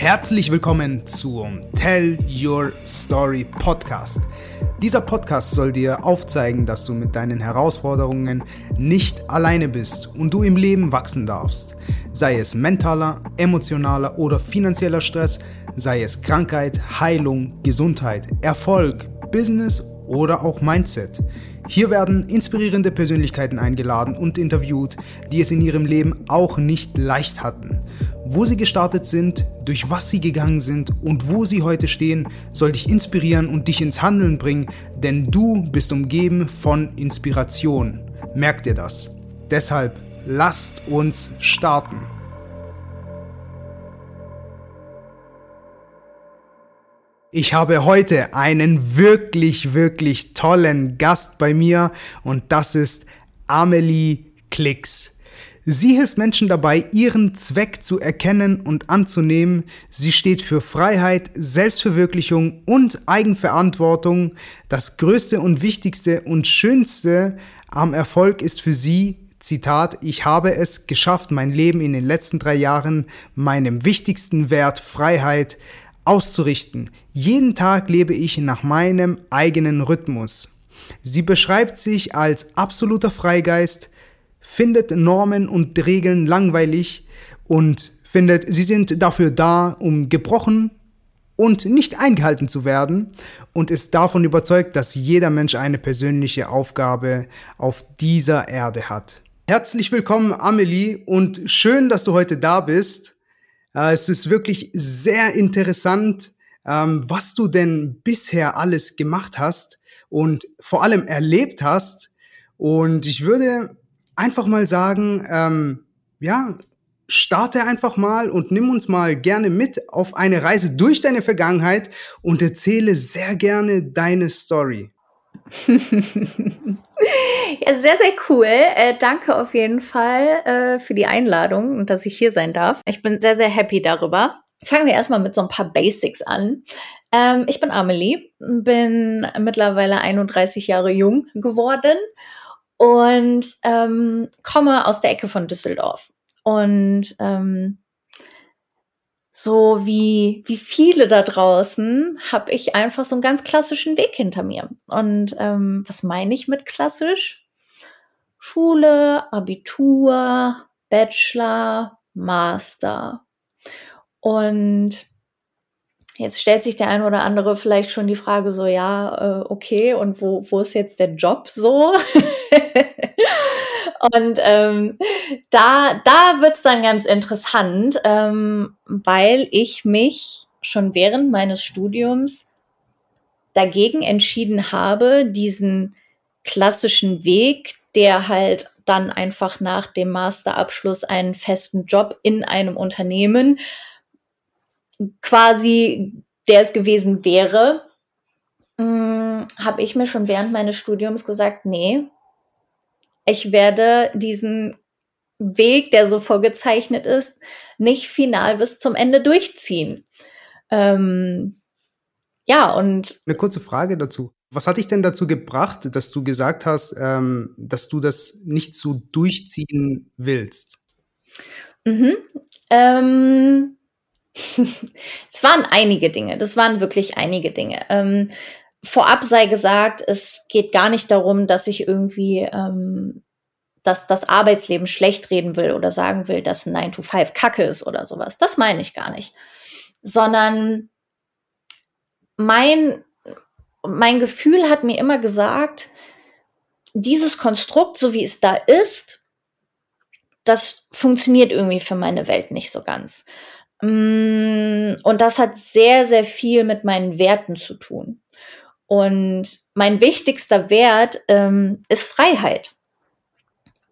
Herzlich willkommen zum Tell Your Story Podcast. Dieser Podcast soll dir aufzeigen, dass du mit deinen Herausforderungen nicht alleine bist und du im Leben wachsen darfst. Sei es mentaler, emotionaler oder finanzieller Stress, sei es Krankheit, Heilung, Gesundheit, Erfolg, Business oder auch Mindset. Hier werden inspirierende Persönlichkeiten eingeladen und interviewt, die es in ihrem Leben auch nicht leicht hatten. Wo sie gestartet sind, durch was sie gegangen sind und wo sie heute stehen, soll dich inspirieren und dich ins Handeln bringen, denn du bist umgeben von Inspiration. Merk dir das. Deshalb lasst uns starten. Ich habe heute einen wirklich, wirklich tollen Gast bei mir und das ist Amelie Klicks. Sie hilft Menschen dabei, ihren Zweck zu erkennen und anzunehmen. Sie steht für Freiheit, Selbstverwirklichung und Eigenverantwortung. Das Größte und Wichtigste und Schönste am Erfolg ist für sie, Zitat, ich habe es geschafft, mein Leben in den letzten drei Jahren meinem wichtigsten Wert Freiheit auszurichten. Jeden Tag lebe ich nach meinem eigenen Rhythmus. Sie beschreibt sich als absoluter Freigeist, findet Normen und Regeln langweilig und findet, sie sind dafür da, um gebrochen und nicht eingehalten zu werden und ist davon überzeugt, dass jeder Mensch eine persönliche Aufgabe auf dieser Erde hat. Herzlich willkommen, Amelie, und schön, dass du heute da bist. Äh, es ist wirklich sehr interessant, ähm, was du denn bisher alles gemacht hast und vor allem erlebt hast. Und ich würde einfach mal sagen, ähm, ja, starte einfach mal und nimm uns mal gerne mit auf eine Reise durch deine Vergangenheit und erzähle sehr gerne deine Story. ja, sehr, sehr cool. Äh, danke auf jeden Fall äh, für die Einladung und dass ich hier sein darf. Ich bin sehr, sehr happy darüber. Fangen wir erstmal mit so ein paar Basics an. Ähm, ich bin Amelie, bin mittlerweile 31 Jahre jung geworden und ähm, komme aus der Ecke von Düsseldorf. Und ähm, so wie, wie viele da draußen habe ich einfach so einen ganz klassischen Weg hinter mir. Und ähm, was meine ich mit klassisch? Schule, Abitur, Bachelor, Master. Und jetzt stellt sich der ein oder andere vielleicht schon die Frage so, ja, äh, okay, und wo, wo ist jetzt der Job so? Und ähm, da, da wird's dann ganz interessant, ähm, weil ich mich schon während meines Studiums dagegen entschieden habe, diesen klassischen Weg, der halt dann einfach nach dem Masterabschluss einen festen Job in einem Unternehmen quasi, der es gewesen wäre, hm, habe ich mir schon während meines Studiums gesagt, nee, ich werde diesen Weg, der so vorgezeichnet ist, nicht final bis zum Ende durchziehen. Ähm, ja, und. Eine kurze Frage dazu. Was hat dich denn dazu gebracht, dass du gesagt hast, ähm, dass du das nicht so durchziehen willst? Mhm. Ähm, es waren einige Dinge. Das waren wirklich einige Dinge. Ähm, vorab sei gesagt, es geht gar nicht darum, dass ich irgendwie ähm, dass das Arbeitsleben schlecht reden will oder sagen will, dass ein 9 to 5 Kacke ist oder sowas. Das meine ich gar nicht. Sondern mein, mein Gefühl hat mir immer gesagt, dieses Konstrukt, so wie es da ist, das funktioniert irgendwie für meine Welt nicht so ganz. Mm, und das hat sehr, sehr viel mit meinen Werten zu tun. Und mein wichtigster Wert ähm, ist Freiheit.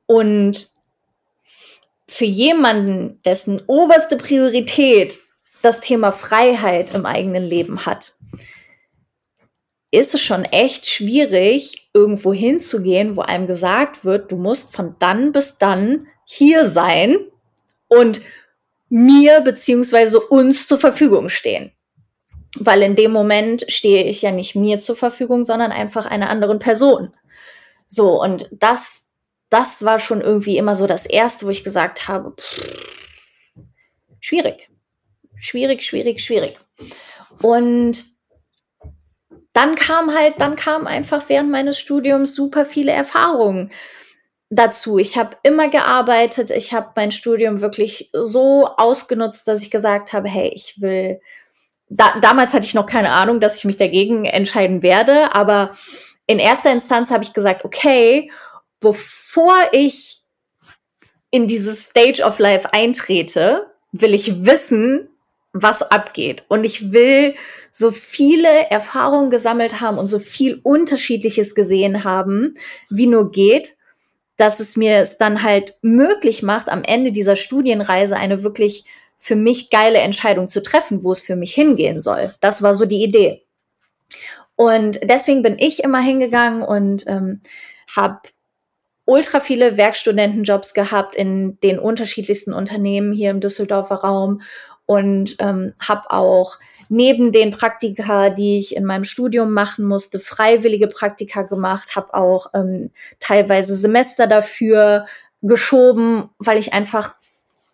Und für jemanden, dessen oberste Priorität das Thema Freiheit im eigenen Leben hat, ist es schon echt schwierig, irgendwo hinzugehen, wo einem gesagt wird, du musst von dann bis dann hier sein und mir beziehungsweise uns zur Verfügung stehen. Weil in dem Moment stehe ich ja nicht mir zur Verfügung, sondern einfach einer anderen Person. So, und das, das war schon irgendwie immer so das Erste, wo ich gesagt habe, pff, schwierig. schwierig, schwierig, schwierig. Und dann kam halt, dann kam einfach während meines Studiums super viele Erfahrungen dazu. Ich habe immer gearbeitet, ich habe mein Studium wirklich so ausgenutzt, dass ich gesagt habe, hey, ich will. Da, damals hatte ich noch keine Ahnung, dass ich mich dagegen entscheiden werde, aber in erster Instanz habe ich gesagt, okay, bevor ich in dieses Stage of Life eintrete, will ich wissen, was abgeht. Und ich will so viele Erfahrungen gesammelt haben und so viel Unterschiedliches gesehen haben, wie nur geht, dass es mir es dann halt möglich macht, am Ende dieser Studienreise eine wirklich für mich geile Entscheidung zu treffen, wo es für mich hingehen soll. Das war so die Idee. Und deswegen bin ich immer hingegangen und ähm, habe ultra viele Werkstudentenjobs gehabt in den unterschiedlichsten Unternehmen hier im Düsseldorfer Raum und ähm, habe auch neben den Praktika, die ich in meinem Studium machen musste, freiwillige Praktika gemacht, habe auch ähm, teilweise Semester dafür geschoben, weil ich einfach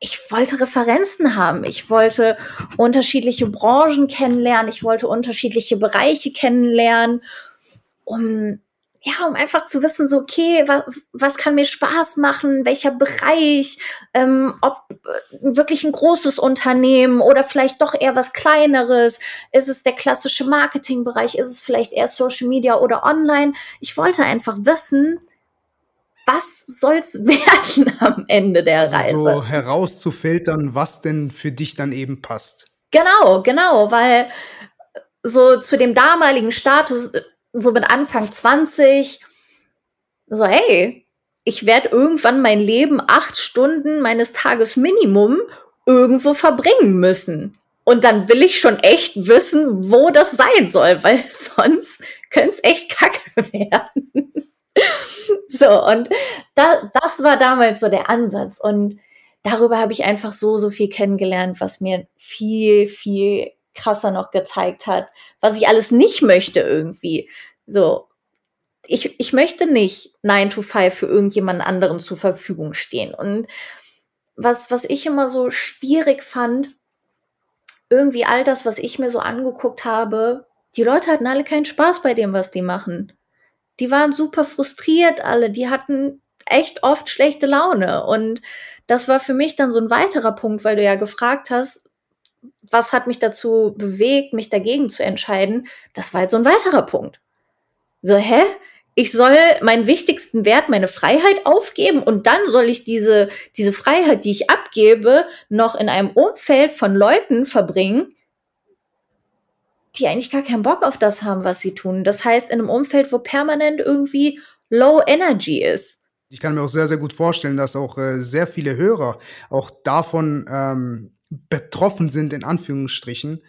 ich wollte Referenzen haben. Ich wollte unterschiedliche Branchen kennenlernen. Ich wollte unterschiedliche Bereiche kennenlernen, um ja, um einfach zu wissen, so, okay, was, was kann mir Spaß machen, welcher Bereich, ähm, ob äh, wirklich ein großes Unternehmen oder vielleicht doch eher was kleineres, ist es der klassische Marketingbereich, ist es vielleicht eher Social Media oder online. Ich wollte einfach wissen, was soll's werden am Ende der also Reise? So herauszufiltern, was denn für dich dann eben passt. Genau, genau, weil so zu dem damaligen Status so mit Anfang 20, so, hey, ich werde irgendwann mein Leben acht Stunden meines Tages Minimum irgendwo verbringen müssen. Und dann will ich schon echt wissen, wo das sein soll, weil sonst könnte es echt kacke werden. so, und da, das war damals so der Ansatz. Und darüber habe ich einfach so, so viel kennengelernt, was mir viel, viel krasser noch gezeigt hat, was ich alles nicht möchte irgendwie. So, ich, ich möchte nicht 9 to 5 für irgendjemand anderen zur Verfügung stehen. Und was, was ich immer so schwierig fand, irgendwie all das, was ich mir so angeguckt habe, die Leute hatten alle keinen Spaß bei dem, was die machen. Die waren super frustriert alle, die hatten echt oft schlechte Laune. Und das war für mich dann so ein weiterer Punkt, weil du ja gefragt hast, was hat mich dazu bewegt, mich dagegen zu entscheiden? Das war jetzt so ein weiterer Punkt. So, hä? Ich soll meinen wichtigsten Wert, meine Freiheit aufgeben und dann soll ich diese, diese Freiheit, die ich abgebe, noch in einem Umfeld von Leuten verbringen, die eigentlich gar keinen Bock auf das haben, was sie tun. Das heißt, in einem Umfeld, wo permanent irgendwie Low Energy ist. Ich kann mir auch sehr, sehr gut vorstellen, dass auch äh, sehr viele Hörer auch davon ähm, betroffen sind, in Anführungsstrichen.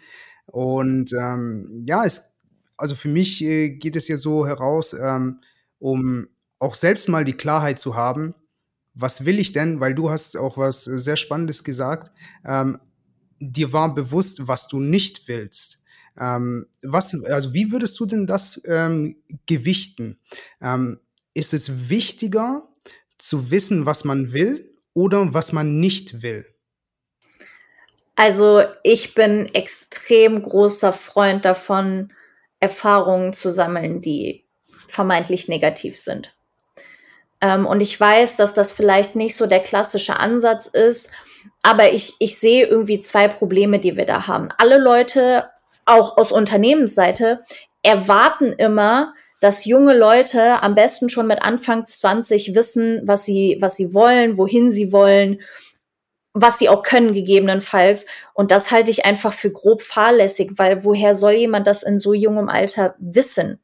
Und ähm, ja, es also für mich äh, geht es ja so heraus, ähm, um auch selbst mal die Klarheit zu haben, was will ich denn? Weil du hast auch was sehr Spannendes gesagt. Ähm, dir war bewusst, was du nicht willst. Ähm, was, also wie würdest du denn das ähm, gewichten? Ähm, ist es wichtiger zu wissen, was man will oder was man nicht will? Also ich bin extrem großer Freund davon, Erfahrungen zu sammeln, die vermeintlich negativ sind. Ähm, und ich weiß, dass das vielleicht nicht so der klassische Ansatz ist, aber ich, ich sehe irgendwie zwei Probleme, die wir da haben. Alle Leute, auch aus Unternehmensseite, erwarten immer, dass junge Leute am besten schon mit Anfang 20 wissen, was sie, was sie wollen, wohin sie wollen was sie auch können gegebenenfalls. Und das halte ich einfach für grob fahrlässig, weil woher soll jemand das in so jungem Alter wissen?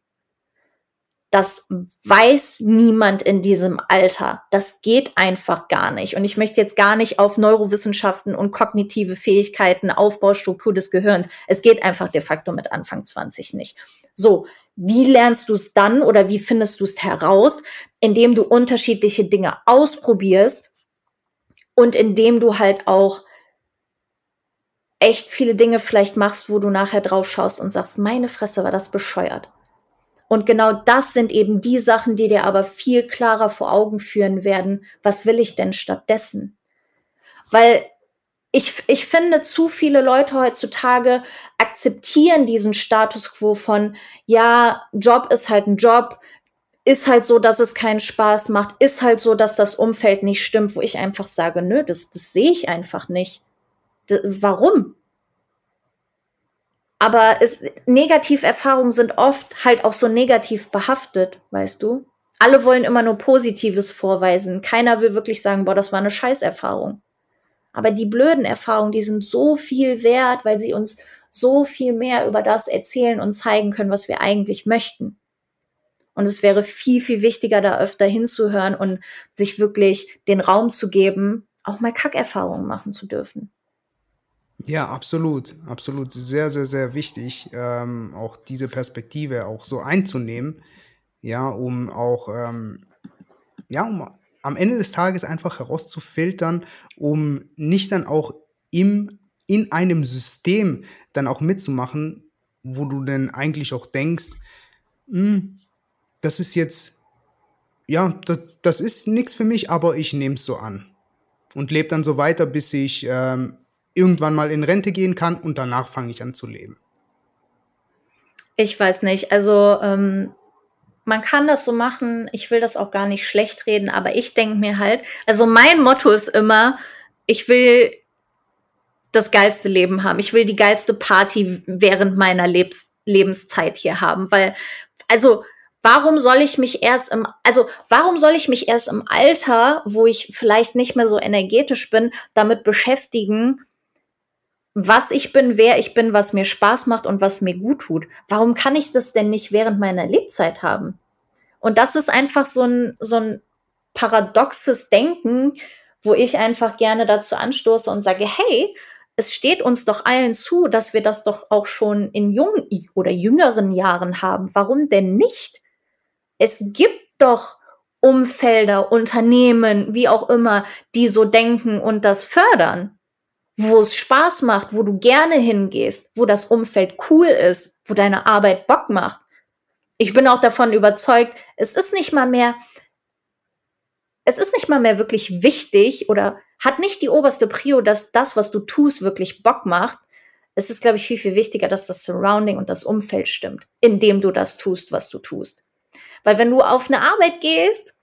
Das weiß niemand in diesem Alter. Das geht einfach gar nicht. Und ich möchte jetzt gar nicht auf Neurowissenschaften und kognitive Fähigkeiten, Aufbaustruktur des Gehirns. Es geht einfach de facto mit Anfang 20 nicht. So, wie lernst du es dann oder wie findest du es heraus? Indem du unterschiedliche Dinge ausprobierst und indem du halt auch echt viele Dinge vielleicht machst, wo du nachher drauf schaust und sagst, meine Fresse war das bescheuert. Und genau das sind eben die Sachen, die dir aber viel klarer vor Augen führen werden, was will ich denn stattdessen? Weil ich, ich finde, zu viele Leute heutzutage akzeptieren diesen Status quo von, ja, Job ist halt ein Job, ist halt so, dass es keinen Spaß macht, ist halt so, dass das Umfeld nicht stimmt, wo ich einfach sage, nö, das, das sehe ich einfach nicht. D warum? Aber es, Negativerfahrungen sind oft halt auch so negativ behaftet, weißt du? Alle wollen immer nur Positives vorweisen. Keiner will wirklich sagen, boah, das war eine Scheißerfahrung. Aber die blöden Erfahrungen, die sind so viel wert, weil sie uns so viel mehr über das erzählen und zeigen können, was wir eigentlich möchten. Und es wäre viel, viel wichtiger, da öfter hinzuhören und sich wirklich den Raum zu geben, auch mal Kackerfahrungen machen zu dürfen. Ja, absolut, absolut. Sehr, sehr, sehr wichtig, ähm, auch diese Perspektive auch so einzunehmen, ja, um auch, ähm, ja, um am Ende des Tages einfach herauszufiltern, um nicht dann auch im, in einem System dann auch mitzumachen, wo du denn eigentlich auch denkst, hm, das ist jetzt, ja, das, das ist nichts für mich, aber ich nehme es so an. Und lebe dann so weiter, bis ich ähm, irgendwann mal in Rente gehen kann und danach fange ich an zu leben. Ich weiß nicht. Also ähm, man kann das so machen, ich will das auch gar nicht schlecht reden, aber ich denke mir halt, also mein Motto ist immer, ich will das geilste Leben haben. Ich will die geilste Party während meiner Lebens Lebenszeit hier haben, weil, also, warum soll ich mich erst im, also, warum soll ich mich erst im Alter, wo ich vielleicht nicht mehr so energetisch bin, damit beschäftigen, was ich bin, wer ich bin, was mir Spaß macht und was mir gut tut. Warum kann ich das denn nicht während meiner Lebzeit haben? Und das ist einfach so ein, so ein paradoxes Denken, wo ich einfach gerne dazu anstoße und sage, hey, es steht uns doch allen zu, dass wir das doch auch schon in jungen oder jüngeren Jahren haben. Warum denn nicht? Es gibt doch Umfelder, Unternehmen, wie auch immer, die so denken und das fördern wo es Spaß macht, wo du gerne hingehst, wo das Umfeld cool ist, wo deine Arbeit Bock macht. Ich bin auch davon überzeugt, es ist nicht mal mehr, es ist nicht mal mehr wirklich wichtig oder hat nicht die oberste Prio, dass das, was du tust, wirklich Bock macht. Es ist, glaube ich, viel, viel wichtiger, dass das Surrounding und das Umfeld stimmt, in dem du das tust, was du tust. Weil wenn du auf eine Arbeit gehst,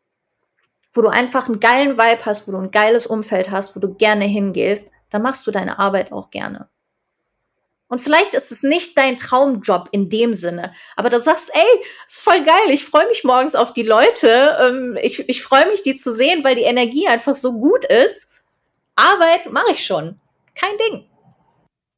wo du einfach einen geilen Vibe hast, wo du ein geiles Umfeld hast, wo du gerne hingehst, dann machst du deine Arbeit auch gerne. Und vielleicht ist es nicht dein Traumjob in dem Sinne, aber du sagst, ey, ist voll geil, ich freue mich morgens auf die Leute, ähm, ich, ich freue mich, die zu sehen, weil die Energie einfach so gut ist. Arbeit mache ich schon. Kein Ding.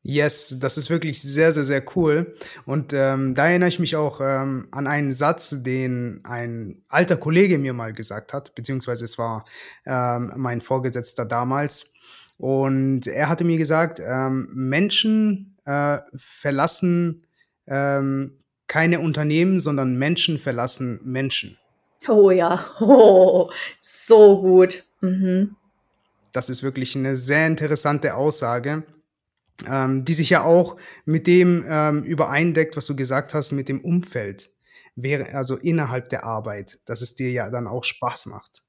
Yes, das ist wirklich sehr, sehr, sehr cool. Und ähm, da erinnere ich mich auch ähm, an einen Satz, den ein alter Kollege mir mal gesagt hat, beziehungsweise es war ähm, mein Vorgesetzter damals. Und er hatte mir gesagt, ähm, Menschen äh, verlassen ähm, keine Unternehmen, sondern Menschen verlassen Menschen. Oh ja, oh, so gut. Mhm. Das ist wirklich eine sehr interessante Aussage, ähm, die sich ja auch mit dem ähm, übereindeckt, was du gesagt hast, mit dem Umfeld, wäre also innerhalb der Arbeit, dass es dir ja dann auch Spaß macht.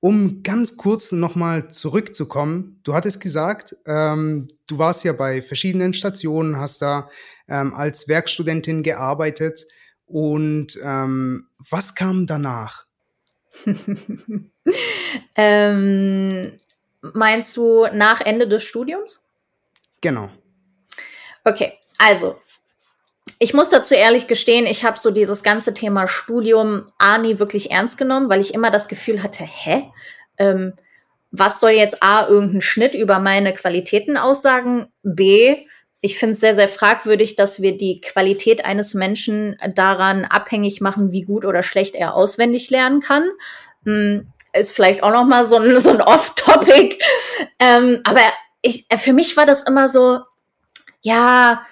Um ganz kurz nochmal zurückzukommen, du hattest gesagt, ähm, du warst ja bei verschiedenen Stationen, hast da ähm, als Werkstudentin gearbeitet. Und ähm, was kam danach? ähm, meinst du nach Ende des Studiums? Genau. Okay, also ich muss dazu ehrlich gestehen, ich habe so dieses ganze Thema Studium A nie wirklich ernst genommen, weil ich immer das Gefühl hatte, hä? Ähm, was soll jetzt A, irgendein Schnitt über meine Qualitäten aussagen? B, ich finde es sehr, sehr fragwürdig, dass wir die Qualität eines Menschen daran abhängig machen, wie gut oder schlecht er auswendig lernen kann. Hm, ist vielleicht auch noch mal so ein, so ein Off-Topic. Ähm, aber ich, für mich war das immer so, ja,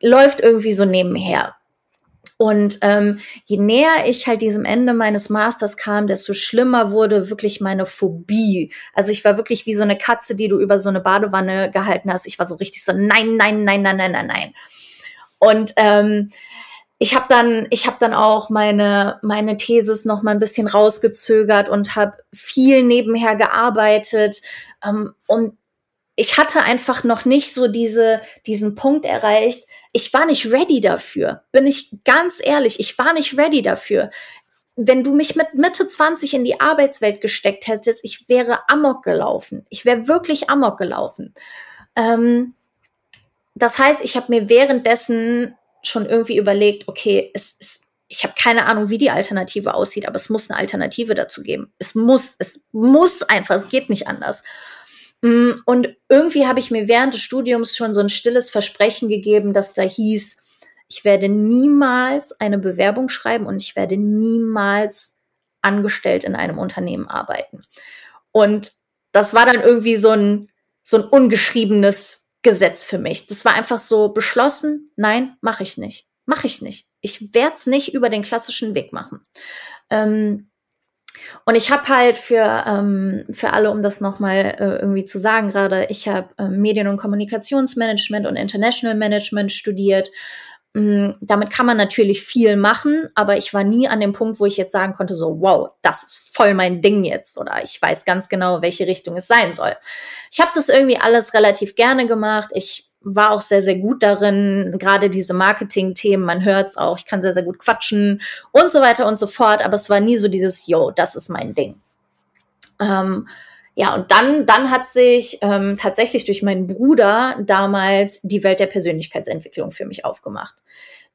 läuft irgendwie so nebenher. Und ähm, je näher ich halt diesem Ende meines Masters kam, desto schlimmer wurde wirklich meine Phobie. Also ich war wirklich wie so eine Katze, die du über so eine Badewanne gehalten hast. Ich war so richtig so nein, nein, nein, nein, nein, nein, nein. Und ähm, ich habe dann, ich habe dann auch meine meine Thesis noch mal ein bisschen rausgezögert und habe viel nebenher gearbeitet, ähm, um ich hatte einfach noch nicht so diese, diesen Punkt erreicht. Ich war nicht ready dafür. Bin ich ganz ehrlich. Ich war nicht ready dafür. Wenn du mich mit Mitte 20 in die Arbeitswelt gesteckt hättest, ich wäre amok gelaufen. Ich wäre wirklich amok gelaufen. Ähm, das heißt, ich habe mir währenddessen schon irgendwie überlegt, okay, es ist ich habe keine Ahnung, wie die Alternative aussieht, aber es muss eine Alternative dazu geben. Es muss, es muss einfach, es geht nicht anders. Mm, und irgendwie habe ich mir während des Studiums schon so ein stilles Versprechen gegeben, dass da hieß, ich werde niemals eine Bewerbung schreiben und ich werde niemals angestellt in einem Unternehmen arbeiten. Und das war dann irgendwie so ein, so ein ungeschriebenes Gesetz für mich. Das war einfach so beschlossen, nein, mache ich nicht. Mache ich nicht. Ich werde es nicht über den klassischen Weg machen. Ähm, und ich habe halt für, ähm, für alle, um das nochmal äh, irgendwie zu sagen, gerade, ich habe äh, Medien- und Kommunikationsmanagement und International Management studiert. Ähm, damit kann man natürlich viel machen, aber ich war nie an dem Punkt, wo ich jetzt sagen konnte, so, wow, das ist voll mein Ding jetzt oder ich weiß ganz genau, welche Richtung es sein soll. Ich habe das irgendwie alles relativ gerne gemacht. Ich war auch sehr, sehr gut darin, gerade diese Marketing-Themen, man hört es auch, ich kann sehr, sehr gut quatschen und so weiter und so fort, aber es war nie so dieses, yo, das ist mein Ding. Ähm, ja, und dann, dann hat sich ähm, tatsächlich durch meinen Bruder damals die Welt der Persönlichkeitsentwicklung für mich aufgemacht.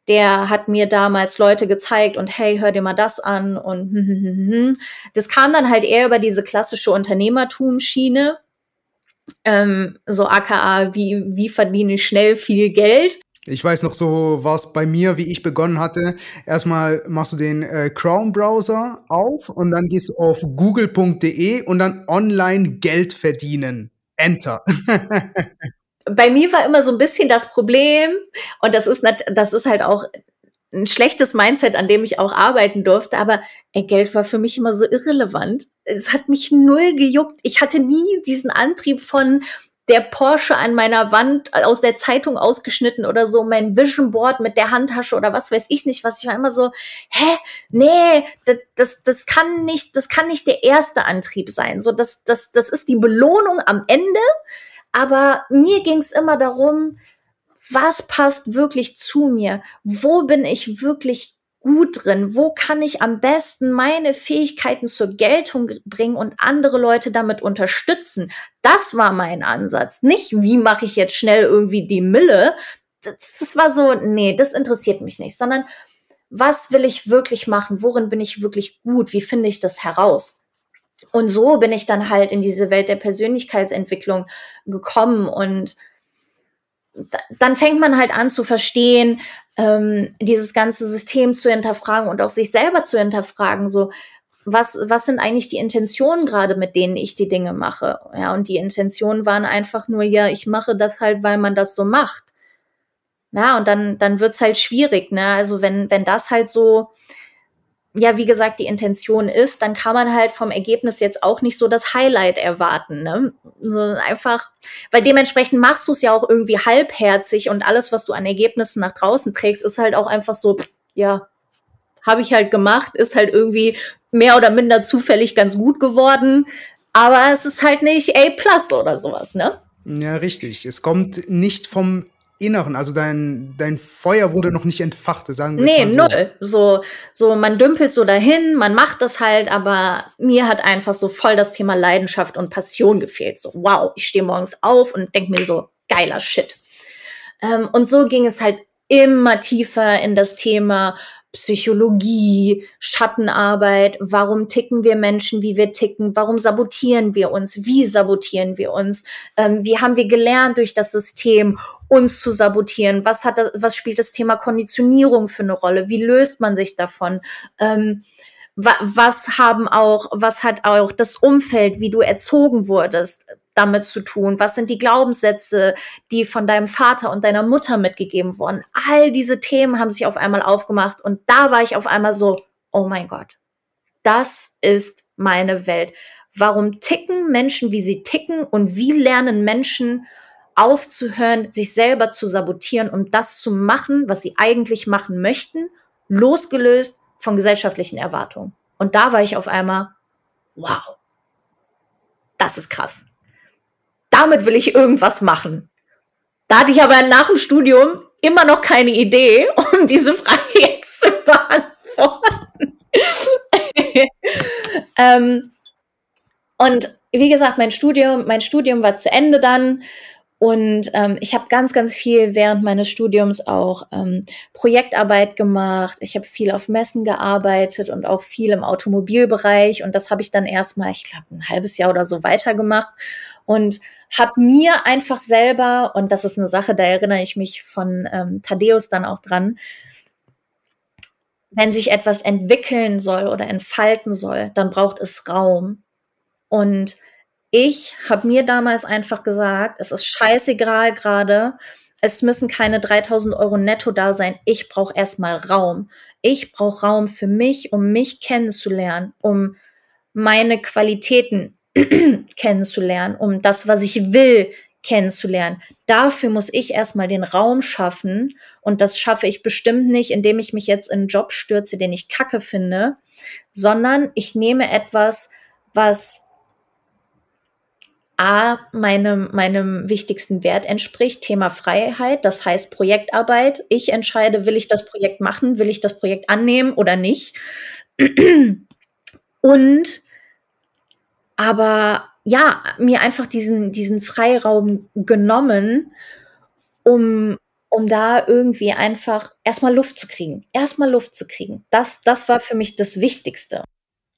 Der hat mir damals Leute gezeigt und hey, hör dir mal das an und hm, hm, hm, hm. das kam dann halt eher über diese klassische Unternehmertum-Schiene ähm, so aka, wie, wie verdiene ich schnell viel Geld. Ich weiß noch, so war es bei mir, wie ich begonnen hatte. Erstmal machst du den äh, Chrome-Browser auf und dann gehst du auf google.de und dann online Geld verdienen. Enter. bei mir war immer so ein bisschen das Problem, und das ist, nicht, das ist halt auch ein schlechtes Mindset, an dem ich auch arbeiten durfte, aber ey, Geld war für mich immer so irrelevant. Es hat mich null gejuckt. Ich hatte nie diesen Antrieb von der Porsche an meiner Wand aus der Zeitung ausgeschnitten oder so, mein Vision Board mit der Handtasche oder was weiß ich nicht was. Ich war immer so, hä, nee, das, das, das kann nicht, das kann nicht der erste Antrieb sein. So, das, das, das ist die Belohnung am Ende. Aber mir ging es immer darum, was passt wirklich zu mir? Wo bin ich wirklich gut drin? Wo kann ich am besten meine Fähigkeiten zur Geltung bringen und andere Leute damit unterstützen? Das war mein Ansatz. Nicht, wie mache ich jetzt schnell irgendwie die Mille? Das, das war so, nee, das interessiert mich nicht, sondern was will ich wirklich machen? Worin bin ich wirklich gut? Wie finde ich das heraus? Und so bin ich dann halt in diese Welt der Persönlichkeitsentwicklung gekommen und dann fängt man halt an zu verstehen, ähm, dieses ganze System zu hinterfragen und auch sich selber zu hinterfragen, so was, was sind eigentlich die Intentionen gerade, mit denen ich die Dinge mache? Ja, und die Intentionen waren einfach nur, ja, ich mache das halt, weil man das so macht. Ja, und dann, dann wird's halt schwierig, ne? Also wenn, wenn das halt so, ja, wie gesagt, die Intention ist, dann kann man halt vom Ergebnis jetzt auch nicht so das Highlight erwarten. Ne? So einfach, weil dementsprechend machst du es ja auch irgendwie halbherzig und alles, was du an Ergebnissen nach draußen trägst, ist halt auch einfach so, ja, habe ich halt gemacht, ist halt irgendwie mehr oder minder zufällig ganz gut geworden. Aber es ist halt nicht A plus oder sowas, ne? Ja, richtig. Es kommt nicht vom Inneren, also dein, dein Feuer wurde noch nicht entfacht, sagen wir Nee, so. null. So, so, man dümpelt so dahin, man macht das halt, aber mir hat einfach so voll das Thema Leidenschaft und Passion gefehlt. So, wow, ich stehe morgens auf und denke mir so, geiler Shit. Ähm, und so ging es halt immer tiefer in das Thema Psychologie, Schattenarbeit, warum ticken wir Menschen, wie wir ticken, warum sabotieren wir uns, wie sabotieren wir uns, ähm, wie haben wir gelernt durch das System, uns zu sabotieren, was hat das, was spielt das Thema Konditionierung für eine Rolle, wie löst man sich davon, ähm, wa was haben auch, was hat auch das Umfeld, wie du erzogen wurdest, damit zu tun? Was sind die Glaubenssätze, die von deinem Vater und deiner Mutter mitgegeben wurden? All diese Themen haben sich auf einmal aufgemacht und da war ich auf einmal so, oh mein Gott, das ist meine Welt. Warum ticken Menschen, wie sie ticken und wie lernen Menschen aufzuhören, sich selber zu sabotieren, um das zu machen, was sie eigentlich machen möchten, losgelöst von gesellschaftlichen Erwartungen. Und da war ich auf einmal, wow, das ist krass damit will ich irgendwas machen. Da hatte ich aber nach dem Studium immer noch keine Idee, um diese Frage jetzt zu beantworten. ähm, und wie gesagt, mein Studium, mein Studium war zu Ende dann. Und ähm, ich habe ganz, ganz viel während meines Studiums auch ähm, Projektarbeit gemacht. Ich habe viel auf Messen gearbeitet und auch viel im Automobilbereich. Und das habe ich dann erstmal, ich glaube, ein halbes Jahr oder so weitergemacht. Und habe mir einfach selber, und das ist eine Sache, da erinnere ich mich von ähm, Thaddeus dann auch dran, wenn sich etwas entwickeln soll oder entfalten soll, dann braucht es Raum. Und ich habe mir damals einfach gesagt, es ist scheißegal gerade, es müssen keine 3000 Euro netto da sein. Ich brauche erstmal Raum. Ich brauche Raum für mich, um mich kennenzulernen, um meine Qualitäten kennenzulernen, um das, was ich will, kennenzulernen. Dafür muss ich erstmal den Raum schaffen. Und das schaffe ich bestimmt nicht, indem ich mich jetzt in einen Job stürze, den ich kacke finde, sondern ich nehme etwas, was A, meinem, meinem wichtigsten Wert entspricht, Thema Freiheit, das heißt Projektarbeit. Ich entscheide, will ich das Projekt machen, will ich das Projekt annehmen oder nicht. Und aber ja, mir einfach diesen, diesen Freiraum genommen, um, um da irgendwie einfach erstmal Luft zu kriegen. Erstmal Luft zu kriegen. Das, das war für mich das Wichtigste.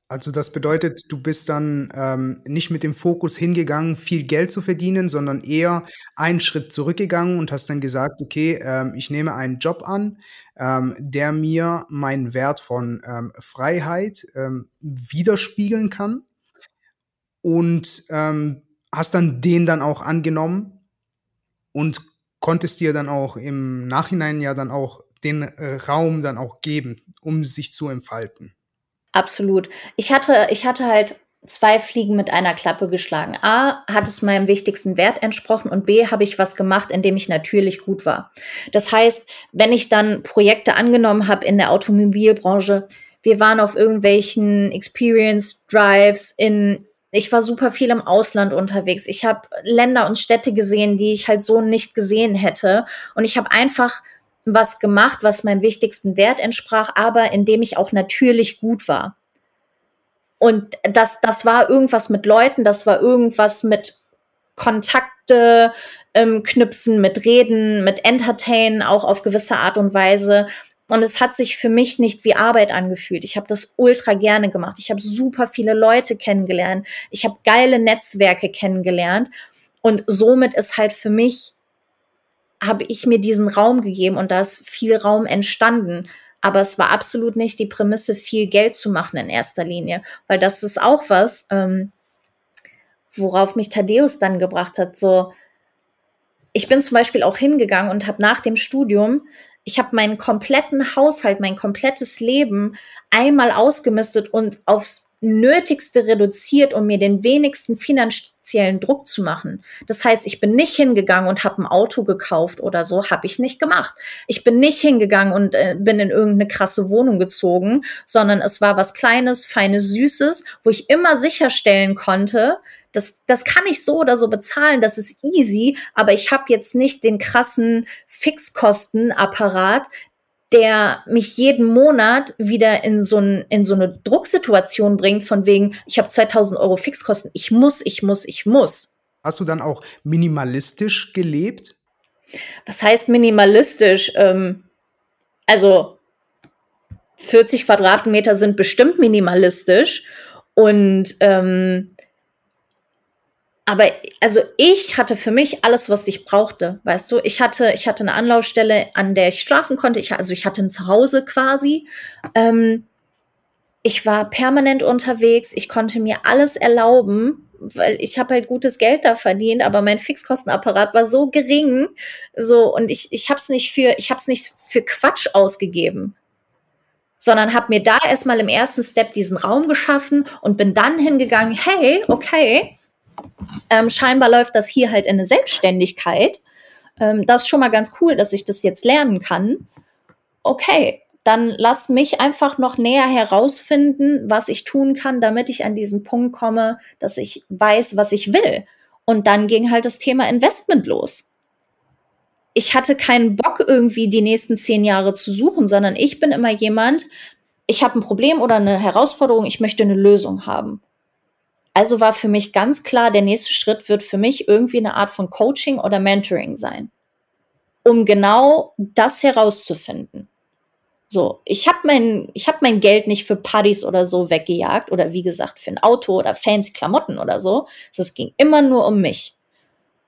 Also das bedeutet, du bist dann ähm, nicht mit dem Fokus hingegangen, viel Geld zu verdienen, sondern eher einen Schritt zurückgegangen und hast dann gesagt, okay, ähm, ich nehme einen Job an, ähm, der mir meinen Wert von ähm, Freiheit ähm, widerspiegeln kann und ähm, hast dann den dann auch angenommen und konntest dir dann auch im Nachhinein ja dann auch den äh, Raum dann auch geben, um sich zu entfalten. Absolut. Ich hatte, ich hatte halt zwei Fliegen mit einer Klappe geschlagen. A, hat es meinem wichtigsten Wert entsprochen und B, habe ich was gemacht, in dem ich natürlich gut war. Das heißt, wenn ich dann Projekte angenommen habe in der Automobilbranche, wir waren auf irgendwelchen Experience Drives in ich war super viel im Ausland unterwegs. Ich habe Länder und Städte gesehen, die ich halt so nicht gesehen hätte und ich habe einfach was gemacht, was meinem wichtigsten Wert entsprach, aber in dem ich auch natürlich gut war. Und das, das war irgendwas mit Leuten, das war irgendwas mit Kontakte ähm, knüpfen, mit Reden, mit Entertainen, auch auf gewisse Art und Weise. Und es hat sich für mich nicht wie Arbeit angefühlt. Ich habe das ultra gerne gemacht. Ich habe super viele Leute kennengelernt. Ich habe geile Netzwerke kennengelernt. Und somit ist halt für mich habe ich mir diesen Raum gegeben und da ist viel Raum entstanden. Aber es war absolut nicht die Prämisse, viel Geld zu machen in erster Linie, weil das ist auch was, ähm, worauf mich Thaddeus dann gebracht hat. So, ich bin zum Beispiel auch hingegangen und habe nach dem Studium, ich habe meinen kompletten Haushalt, mein komplettes Leben einmal ausgemistet und aufs Nötigste reduziert, um mir den wenigsten finanziellen Druck zu machen. Das heißt, ich bin nicht hingegangen und habe ein Auto gekauft oder so, habe ich nicht gemacht. Ich bin nicht hingegangen und äh, bin in irgendeine krasse Wohnung gezogen, sondern es war was Kleines, Feines, Süßes, wo ich immer sicherstellen konnte, das, das kann ich so oder so bezahlen, das ist easy, aber ich habe jetzt nicht den krassen Fixkostenapparat, der mich jeden Monat wieder in so, ein, in so eine Drucksituation bringt, von wegen, ich habe 2000 Euro Fixkosten, ich muss, ich muss, ich muss. Hast du dann auch minimalistisch gelebt? Was heißt minimalistisch? Ähm, also 40 Quadratmeter sind bestimmt minimalistisch und ähm, aber also ich hatte für mich alles, was ich brauchte, weißt du. Ich hatte, ich hatte eine Anlaufstelle, an der ich schlafen konnte. Ich, also ich hatte ein Zuhause quasi. Ähm, ich war permanent unterwegs. Ich konnte mir alles erlauben, weil ich habe halt gutes Geld da verdient, aber mein Fixkostenapparat war so gering, so und ich ich habe es nicht für ich habe es nicht für Quatsch ausgegeben, sondern habe mir da erstmal im ersten Step diesen Raum geschaffen und bin dann hingegangen, hey, okay, ähm, scheinbar läuft das hier halt in eine Selbstständigkeit. Ähm, das ist schon mal ganz cool, dass ich das jetzt lernen kann. Okay, dann lass mich einfach noch näher herausfinden, was ich tun kann, damit ich an diesen Punkt komme, dass ich weiß, was ich will. Und dann ging halt das Thema Investment los. Ich hatte keinen Bock, irgendwie die nächsten zehn Jahre zu suchen, sondern ich bin immer jemand, ich habe ein Problem oder eine Herausforderung, ich möchte eine Lösung haben. Also war für mich ganz klar, der nächste Schritt wird für mich irgendwie eine Art von Coaching oder Mentoring sein, um genau das herauszufinden. So, ich habe mein, ich hab mein Geld nicht für Partys oder so weggejagt oder wie gesagt für ein Auto oder fancy Klamotten oder so. Es ging immer nur um mich.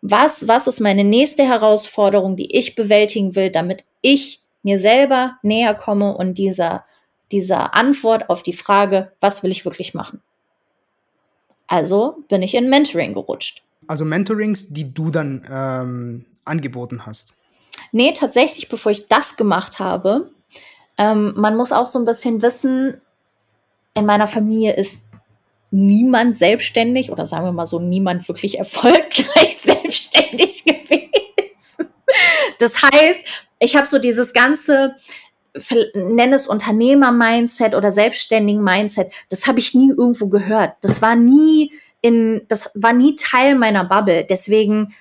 Was, was ist meine nächste Herausforderung, die ich bewältigen will, damit ich mir selber näher komme und dieser, dieser Antwort auf die Frage, was will ich wirklich machen? Also bin ich in Mentoring gerutscht. Also Mentorings, die du dann ähm, angeboten hast. Nee, tatsächlich, bevor ich das gemacht habe, ähm, man muss auch so ein bisschen wissen, in meiner Familie ist niemand selbstständig oder sagen wir mal so, niemand wirklich erfolgreich selbstständig gewesen. Das heißt, ich habe so dieses ganze, nenn es Unternehmer-Mindset oder selbstständigen Mindset, das habe ich nie irgendwo gehört. Das war nie in, das war nie Teil meiner Bubble. Deswegen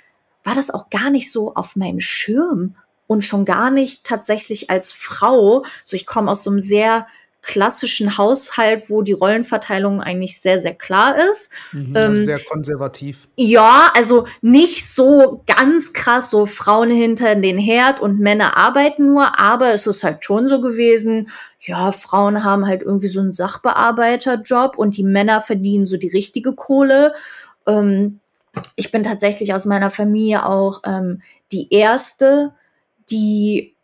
war das auch gar nicht so auf meinem Schirm und schon gar nicht tatsächlich als Frau. So, ich komme aus so einem sehr klassischen Haushalt, wo die Rollenverteilung eigentlich sehr, sehr klar ist. Mhm, ähm, sehr konservativ. Ja, also nicht so ganz krass, so Frauen hinter den Herd und Männer arbeiten nur, aber es ist halt schon so gewesen, ja, Frauen haben halt irgendwie so einen Sachbearbeiterjob und die Männer verdienen so die richtige Kohle. Ähm, ich bin tatsächlich aus meiner Familie auch ähm, die erste, die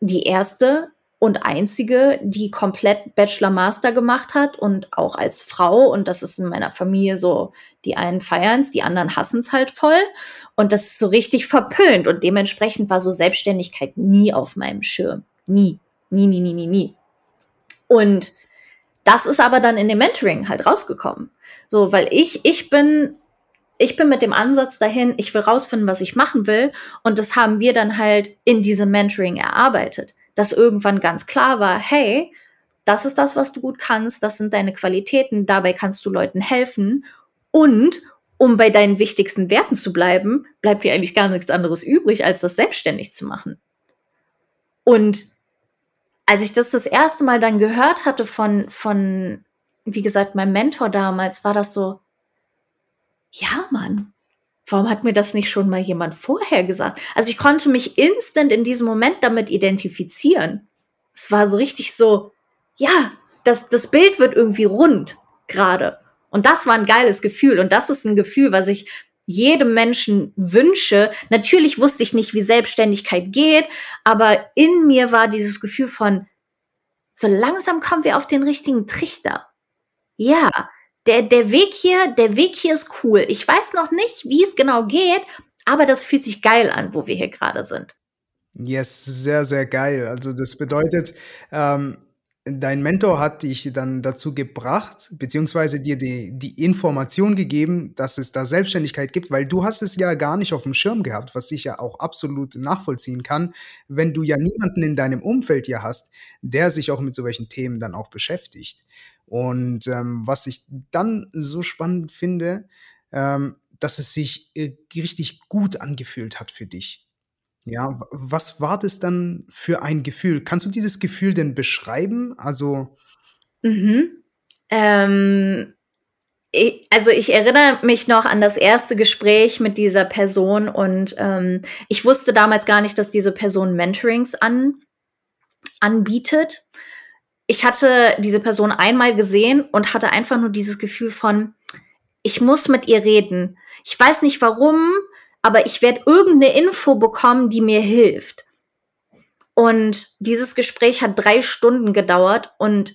die erste und einzige, die komplett Bachelor-Master gemacht hat und auch als Frau. Und das ist in meiner Familie so, die einen feiern es, die anderen hassen es halt voll. Und das ist so richtig verpönt. Und dementsprechend war so Selbstständigkeit nie auf meinem Schirm. Nie. Nie, nie, nie, nie, nie. Und das ist aber dann in dem Mentoring halt rausgekommen. So, weil ich, ich bin ich bin mit dem Ansatz dahin, ich will rausfinden, was ich machen will. Und das haben wir dann halt in diesem Mentoring erarbeitet, dass irgendwann ganz klar war, hey, das ist das, was du gut kannst, das sind deine Qualitäten, dabei kannst du Leuten helfen. Und um bei deinen wichtigsten Werten zu bleiben, bleibt dir eigentlich gar nichts anderes übrig, als das selbstständig zu machen. Und als ich das das erste Mal dann gehört hatte von, von, wie gesagt, meinem Mentor damals, war das so, ja, Mann, warum hat mir das nicht schon mal jemand vorher gesagt? Also ich konnte mich instant in diesem Moment damit identifizieren. Es war so richtig so, ja, das, das Bild wird irgendwie rund gerade. Und das war ein geiles Gefühl. Und das ist ein Gefühl, was ich jedem Menschen wünsche. Natürlich wusste ich nicht, wie Selbstständigkeit geht, aber in mir war dieses Gefühl von, so langsam kommen wir auf den richtigen Trichter. Ja, der, der Weg hier, der Weg hier ist cool. Ich weiß noch nicht, wie es genau geht, aber das fühlt sich geil an, wo wir hier gerade sind. Yes, sehr, sehr geil. Also das bedeutet, ähm, dein Mentor hat dich dann dazu gebracht, beziehungsweise dir die, die Information gegeben, dass es da Selbstständigkeit gibt, weil du hast es ja gar nicht auf dem Schirm gehabt, was ich ja auch absolut nachvollziehen kann, wenn du ja niemanden in deinem Umfeld hier hast, der sich auch mit solchen Themen dann auch beschäftigt. Und ähm, was ich dann so spannend finde, ähm, dass es sich äh, richtig gut angefühlt hat für dich. Ja, was war das dann für ein Gefühl? Kannst du dieses Gefühl denn beschreiben? Also mhm. ähm, ich, also ich erinnere mich noch an das erste Gespräch mit dieser Person und ähm, ich wusste damals gar nicht, dass diese Person Mentorings an, anbietet ich hatte diese Person einmal gesehen und hatte einfach nur dieses Gefühl von, ich muss mit ihr reden. Ich weiß nicht warum, aber ich werde irgendeine Info bekommen, die mir hilft. Und dieses Gespräch hat drei Stunden gedauert und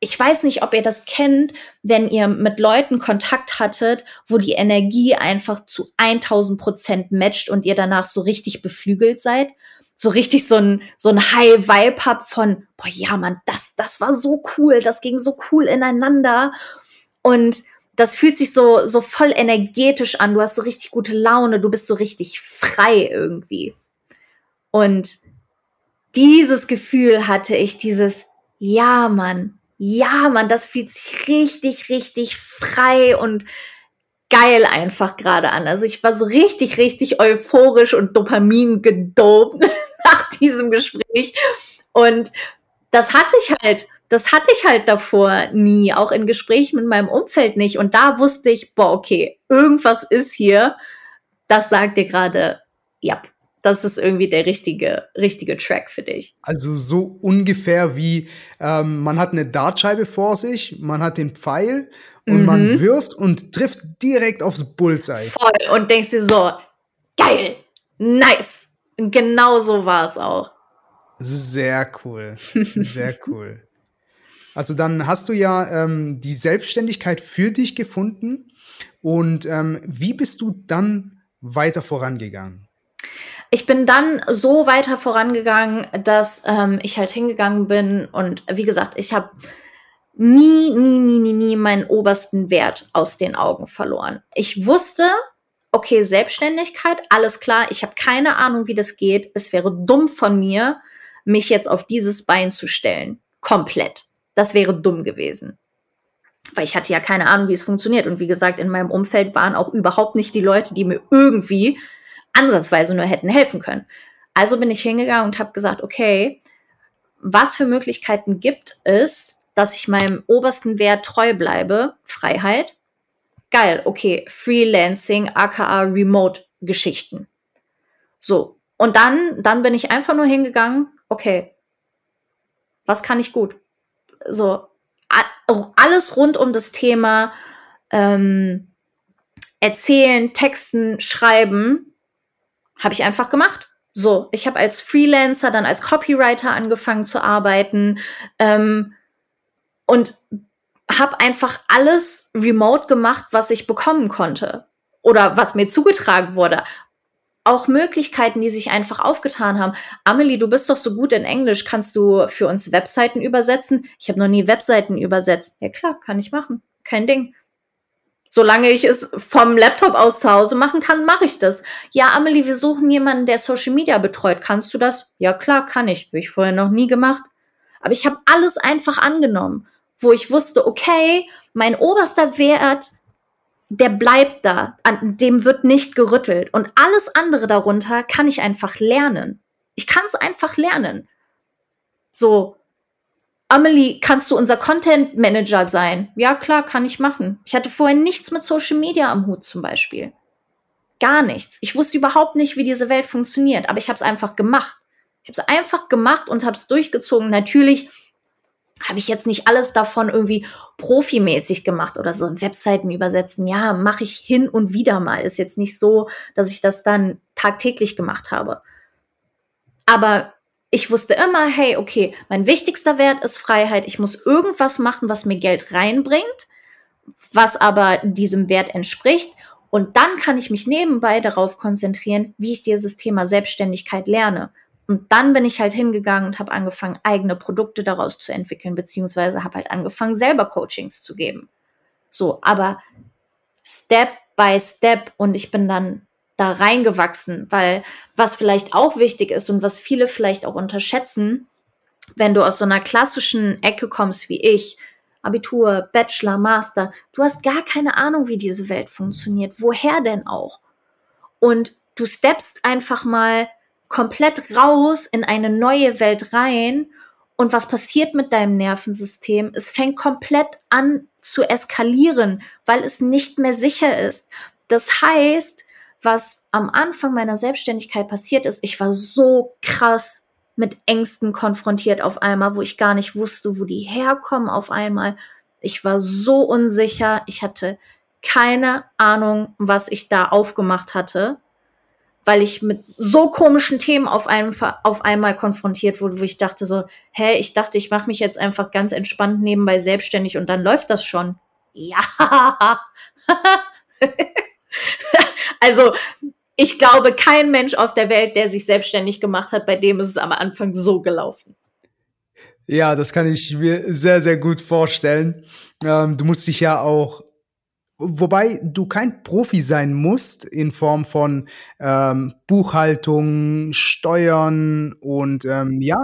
ich weiß nicht, ob ihr das kennt, wenn ihr mit Leuten Kontakt hattet, wo die Energie einfach zu 1000 Prozent matcht und ihr danach so richtig beflügelt seid so richtig so ein, so ein High-Vibe hab von, boah, ja, Mann, das, das war so cool, das ging so cool ineinander. Und das fühlt sich so, so voll energetisch an. Du hast so richtig gute Laune, du bist so richtig frei irgendwie. Und dieses Gefühl hatte ich, dieses, ja, Mann, ja, Mann, das fühlt sich richtig, richtig frei und geil einfach gerade an. Also ich war so richtig, richtig euphorisch und Dopamin gedopt nach diesem Gespräch. Und das hatte ich halt, das hatte ich halt davor nie, auch in Gesprächen mit meinem Umfeld nicht. Und da wusste ich, boah, okay, irgendwas ist hier. Das sagt dir gerade, ja, das ist irgendwie der richtige, richtige Track für dich. Also so ungefähr wie ähm, man hat eine Dartscheibe vor sich, man hat den Pfeil und mhm. man wirft und trifft direkt aufs Bullseye. Voll und denkst dir so, geil, nice. Und genau so war es auch. Sehr cool, sehr cool. Also dann hast du ja ähm, die Selbstständigkeit für dich gefunden und ähm, wie bist du dann weiter vorangegangen? Ich bin dann so weiter vorangegangen, dass ähm, ich halt hingegangen bin und wie gesagt, ich habe nie, nie, nie, nie, nie meinen obersten Wert aus den Augen verloren. Ich wusste, okay, Selbstständigkeit, alles klar, ich habe keine Ahnung, wie das geht. Es wäre dumm von mir, mich jetzt auf dieses Bein zu stellen. Komplett. Das wäre dumm gewesen. Weil ich hatte ja keine Ahnung, wie es funktioniert. Und wie gesagt, in meinem Umfeld waren auch überhaupt nicht die Leute, die mir irgendwie ansatzweise nur hätten helfen können. Also bin ich hingegangen und habe gesagt, okay, was für Möglichkeiten gibt es, dass ich meinem obersten Wert treu bleibe? Freiheit. Geil, okay, Freelancing, aka Remote-Geschichten. So, und dann, dann bin ich einfach nur hingegangen, okay, was kann ich gut? So, alles rund um das Thema ähm, Erzählen, Texten, Schreiben habe ich einfach gemacht. So, ich habe als Freelancer, dann als Copywriter angefangen zu arbeiten ähm, und habe einfach alles remote gemacht, was ich bekommen konnte oder was mir zugetragen wurde. Auch Möglichkeiten, die sich einfach aufgetan haben. Amelie, du bist doch so gut in Englisch. Kannst du für uns Webseiten übersetzen? Ich habe noch nie Webseiten übersetzt. Ja klar, kann ich machen. Kein Ding. Solange ich es vom Laptop aus zu Hause machen kann, mache ich das. Ja, Amelie, wir suchen jemanden, der Social Media betreut. Kannst du das? Ja, klar, kann ich. Habe ich vorher noch nie gemacht. Aber ich habe alles einfach angenommen, wo ich wusste, okay, mein oberster Wert, der bleibt da. An dem wird nicht gerüttelt. Und alles andere darunter kann ich einfach lernen. Ich kann es einfach lernen. So, Amelie, kannst du unser Content Manager sein? Ja, klar, kann ich machen. Ich hatte vorher nichts mit Social Media am Hut zum Beispiel. Gar nichts. Ich wusste überhaupt nicht, wie diese Welt funktioniert, aber ich habe es einfach gemacht. Ich habe es einfach gemacht und habe es durchgezogen. Natürlich habe ich jetzt nicht alles davon irgendwie profimäßig gemacht oder so Webseiten übersetzen. Ja, mache ich hin und wieder mal. Ist jetzt nicht so, dass ich das dann tagtäglich gemacht habe. Aber ich wusste immer, hey, okay, mein wichtigster Wert ist Freiheit. Ich muss irgendwas machen, was mir Geld reinbringt, was aber diesem Wert entspricht. Und dann kann ich mich nebenbei darauf konzentrieren, wie ich dieses Thema Selbstständigkeit lerne. Und dann bin ich halt hingegangen und habe angefangen, eigene Produkte daraus zu entwickeln, beziehungsweise habe halt angefangen, selber Coachings zu geben. So, aber Step by Step und ich bin dann da reingewachsen, weil was vielleicht auch wichtig ist und was viele vielleicht auch unterschätzen, wenn du aus so einer klassischen Ecke kommst wie ich, Abitur, Bachelor, Master, du hast gar keine Ahnung, wie diese Welt funktioniert. Woher denn auch? Und du steppst einfach mal komplett raus in eine neue Welt rein und was passiert mit deinem Nervensystem? Es fängt komplett an zu eskalieren, weil es nicht mehr sicher ist. Das heißt, was am Anfang meiner Selbstständigkeit passiert ist, ich war so krass mit Ängsten konfrontiert auf einmal, wo ich gar nicht wusste, wo die herkommen auf einmal. Ich war so unsicher, ich hatte keine Ahnung, was ich da aufgemacht hatte, weil ich mit so komischen Themen auf, einem, auf einmal konfrontiert wurde, wo ich dachte so, hä, ich dachte, ich mache mich jetzt einfach ganz entspannt nebenbei selbstständig und dann läuft das schon. Ja. Also ich glaube, kein Mensch auf der Welt, der sich selbstständig gemacht hat, bei dem ist es am Anfang so gelaufen. Ja, das kann ich mir sehr, sehr gut vorstellen. Ähm, du musst dich ja auch, wobei du kein Profi sein musst in Form von ähm, Buchhaltung, Steuern und ähm, ja,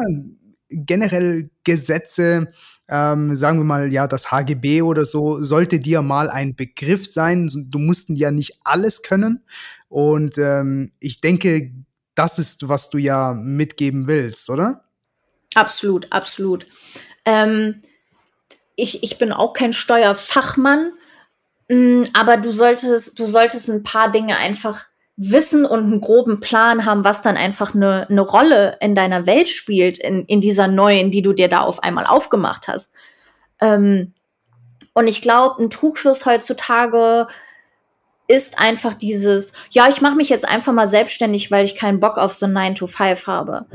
generell Gesetze, ähm, sagen wir mal, ja, das HGB oder so, sollte dir mal ein Begriff sein. Du musst ja nicht alles können. Und ähm, ich denke, das ist, was du ja mitgeben willst, oder? Absolut, absolut. Ähm, ich, ich bin auch kein Steuerfachmann, aber du solltest, du solltest ein paar Dinge einfach wissen und einen groben Plan haben, was dann einfach eine, eine Rolle in deiner Welt spielt, in, in dieser neuen, die du dir da auf einmal aufgemacht hast. Ähm, und ich glaube, ein Trugschluss heutzutage ist einfach dieses, ja, ich mache mich jetzt einfach mal selbstständig, weil ich keinen Bock auf so 9 to 5 habe.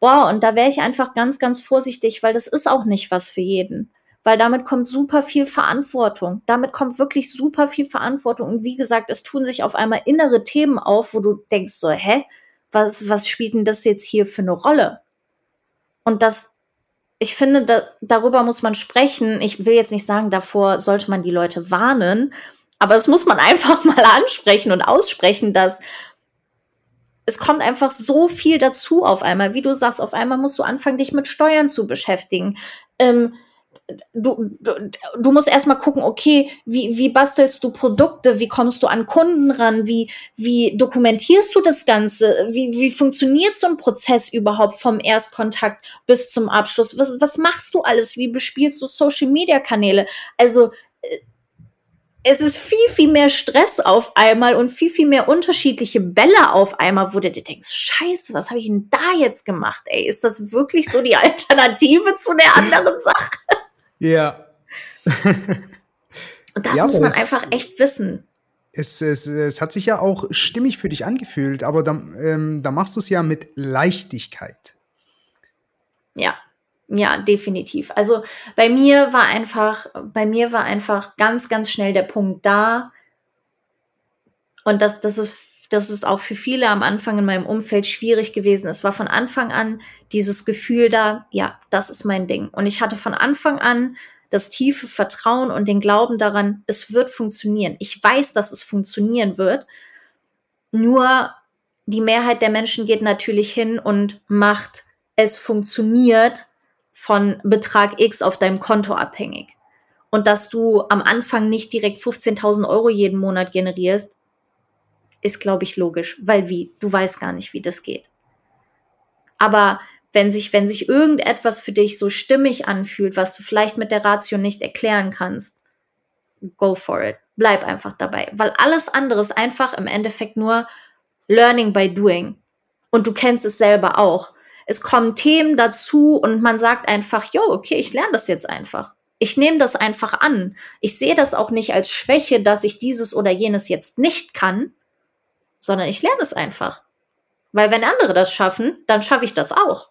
Boah, und da wäre ich einfach ganz, ganz vorsichtig, weil das ist auch nicht was für jeden weil damit kommt super viel Verantwortung. Damit kommt wirklich super viel Verantwortung. Und wie gesagt, es tun sich auf einmal innere Themen auf, wo du denkst so, hä, was, was spielt denn das jetzt hier für eine Rolle? Und das, ich finde, da, darüber muss man sprechen. Ich will jetzt nicht sagen, davor sollte man die Leute warnen, aber das muss man einfach mal ansprechen und aussprechen, dass es kommt einfach so viel dazu auf einmal. Wie du sagst, auf einmal musst du anfangen, dich mit Steuern zu beschäftigen. Ähm, du, du, du musst erstmal gucken, okay, wie, wie bastelst du Produkte, wie kommst du an Kunden ran, wie, wie dokumentierst du das Ganze, wie, wie funktioniert so ein Prozess überhaupt vom Erstkontakt bis zum Abschluss, was, was machst du alles, wie bespielst du Social-Media-Kanäle, also äh, es ist viel, viel mehr Stress auf einmal und viel, viel mehr unterschiedliche Bälle auf einmal, wo du dir denkst, scheiße, was habe ich denn da jetzt gemacht? Ey, ist das wirklich so die Alternative zu der anderen Sache? Ja. Und das ja, muss man einfach echt wissen. Es, es, es hat sich ja auch stimmig für dich angefühlt, aber da, ähm, da machst du es ja mit Leichtigkeit. Ja, ja, definitiv. Also bei mir war einfach, bei mir war einfach ganz, ganz schnell der Punkt da. Und das, das ist, das ist auch für viele am Anfang in meinem Umfeld schwierig gewesen. Es war von Anfang an dieses Gefühl da, ja, das ist mein Ding. Und ich hatte von Anfang an das tiefe Vertrauen und den Glauben daran, es wird funktionieren. Ich weiß, dass es funktionieren wird. Nur die Mehrheit der Menschen geht natürlich hin und macht es funktioniert von Betrag X auf deinem Konto abhängig. Und dass du am Anfang nicht direkt 15.000 Euro jeden Monat generierst, ist, glaube ich, logisch, weil wie? Du weißt gar nicht, wie das geht. Aber wenn sich, wenn sich irgendetwas für dich so stimmig anfühlt, was du vielleicht mit der Ratio nicht erklären kannst, go for it. Bleib einfach dabei. Weil alles andere ist einfach im Endeffekt nur Learning by Doing. Und du kennst es selber auch. Es kommen Themen dazu und man sagt einfach, jo, okay, ich lerne das jetzt einfach. Ich nehme das einfach an. Ich sehe das auch nicht als Schwäche, dass ich dieses oder jenes jetzt nicht kann, sondern ich lerne es einfach. Weil wenn andere das schaffen, dann schaffe ich das auch.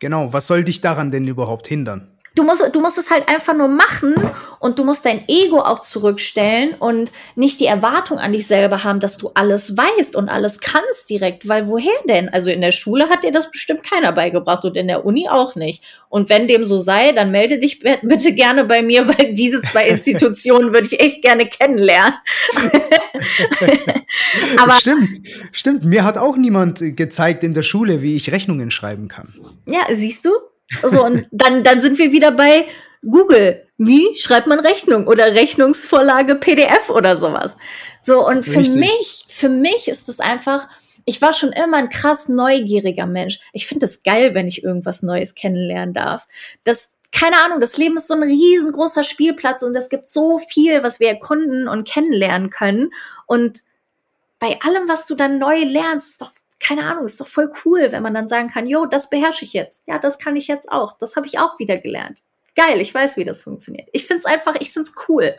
Genau, was soll dich daran denn überhaupt hindern? Du musst, du musst es halt einfach nur machen und du musst dein Ego auch zurückstellen und nicht die Erwartung an dich selber haben, dass du alles weißt und alles kannst direkt, weil woher denn? Also in der Schule hat dir das bestimmt keiner beigebracht und in der Uni auch nicht. Und wenn dem so sei, dann melde dich bitte gerne bei mir, weil diese zwei Institutionen würde ich echt gerne kennenlernen. Aber stimmt, stimmt. Mir hat auch niemand gezeigt in der Schule, wie ich Rechnungen schreiben kann. Ja, siehst du? So, und dann, dann sind wir wieder bei Google. Wie schreibt man Rechnung oder Rechnungsvorlage PDF oder sowas? So, und für Richtig. mich, für mich ist es einfach, ich war schon immer ein krass neugieriger Mensch. Ich finde es geil, wenn ich irgendwas Neues kennenlernen darf. Das, keine Ahnung, das Leben ist so ein riesengroßer Spielplatz und es gibt so viel, was wir erkunden und kennenlernen können. Und bei allem, was du dann neu lernst, ist doch keine Ahnung, ist doch voll cool, wenn man dann sagen kann, jo, das beherrsche ich jetzt. Ja, das kann ich jetzt auch. Das habe ich auch wieder gelernt. Geil, ich weiß, wie das funktioniert. Ich finde es einfach, ich finde es cool.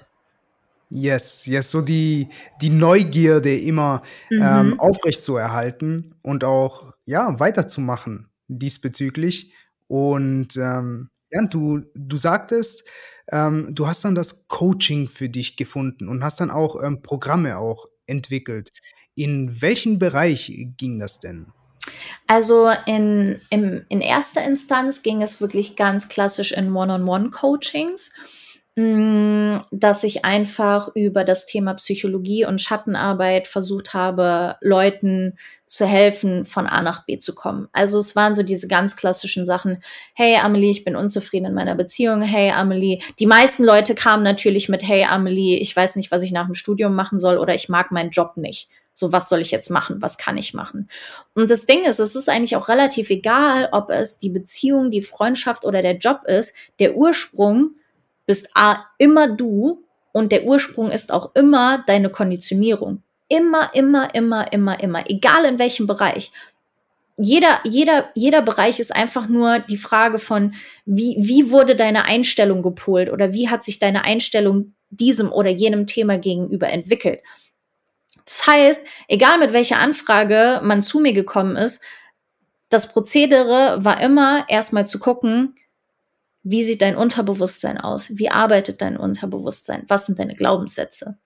Yes, yes, so die, die Neugierde immer mhm. ähm, aufrecht zu erhalten und auch, ja, weiterzumachen diesbezüglich. Und ähm, ja, du, du sagtest, ähm, du hast dann das Coaching für dich gefunden und hast dann auch ähm, Programme auch entwickelt. In welchen Bereich ging das denn? Also in, im, in erster Instanz ging es wirklich ganz klassisch in One-on-One-Coachings. Mm, dass ich einfach über das Thema Psychologie und Schattenarbeit versucht habe, Leuten zu helfen, von A nach B zu kommen. Also es waren so diese ganz klassischen Sachen. Hey Amelie, ich bin unzufrieden in meiner Beziehung. Hey Amelie. Die meisten Leute kamen natürlich mit Hey Amelie, ich weiß nicht, was ich nach dem Studium machen soll oder ich mag meinen Job nicht. So, was soll ich jetzt machen? Was kann ich machen? Und das Ding ist, es ist eigentlich auch relativ egal, ob es die Beziehung, die Freundschaft oder der Job ist. Der Ursprung bist A, immer du und der Ursprung ist auch immer deine Konditionierung. Immer, immer, immer, immer, immer. Egal in welchem Bereich. Jeder, jeder, jeder Bereich ist einfach nur die Frage von, wie, wie wurde deine Einstellung gepolt oder wie hat sich deine Einstellung diesem oder jenem Thema gegenüber entwickelt. Das heißt, egal mit welcher Anfrage man zu mir gekommen ist, das Prozedere war immer erstmal zu gucken, wie sieht dein Unterbewusstsein aus? Wie arbeitet dein Unterbewusstsein? Was sind deine Glaubenssätze?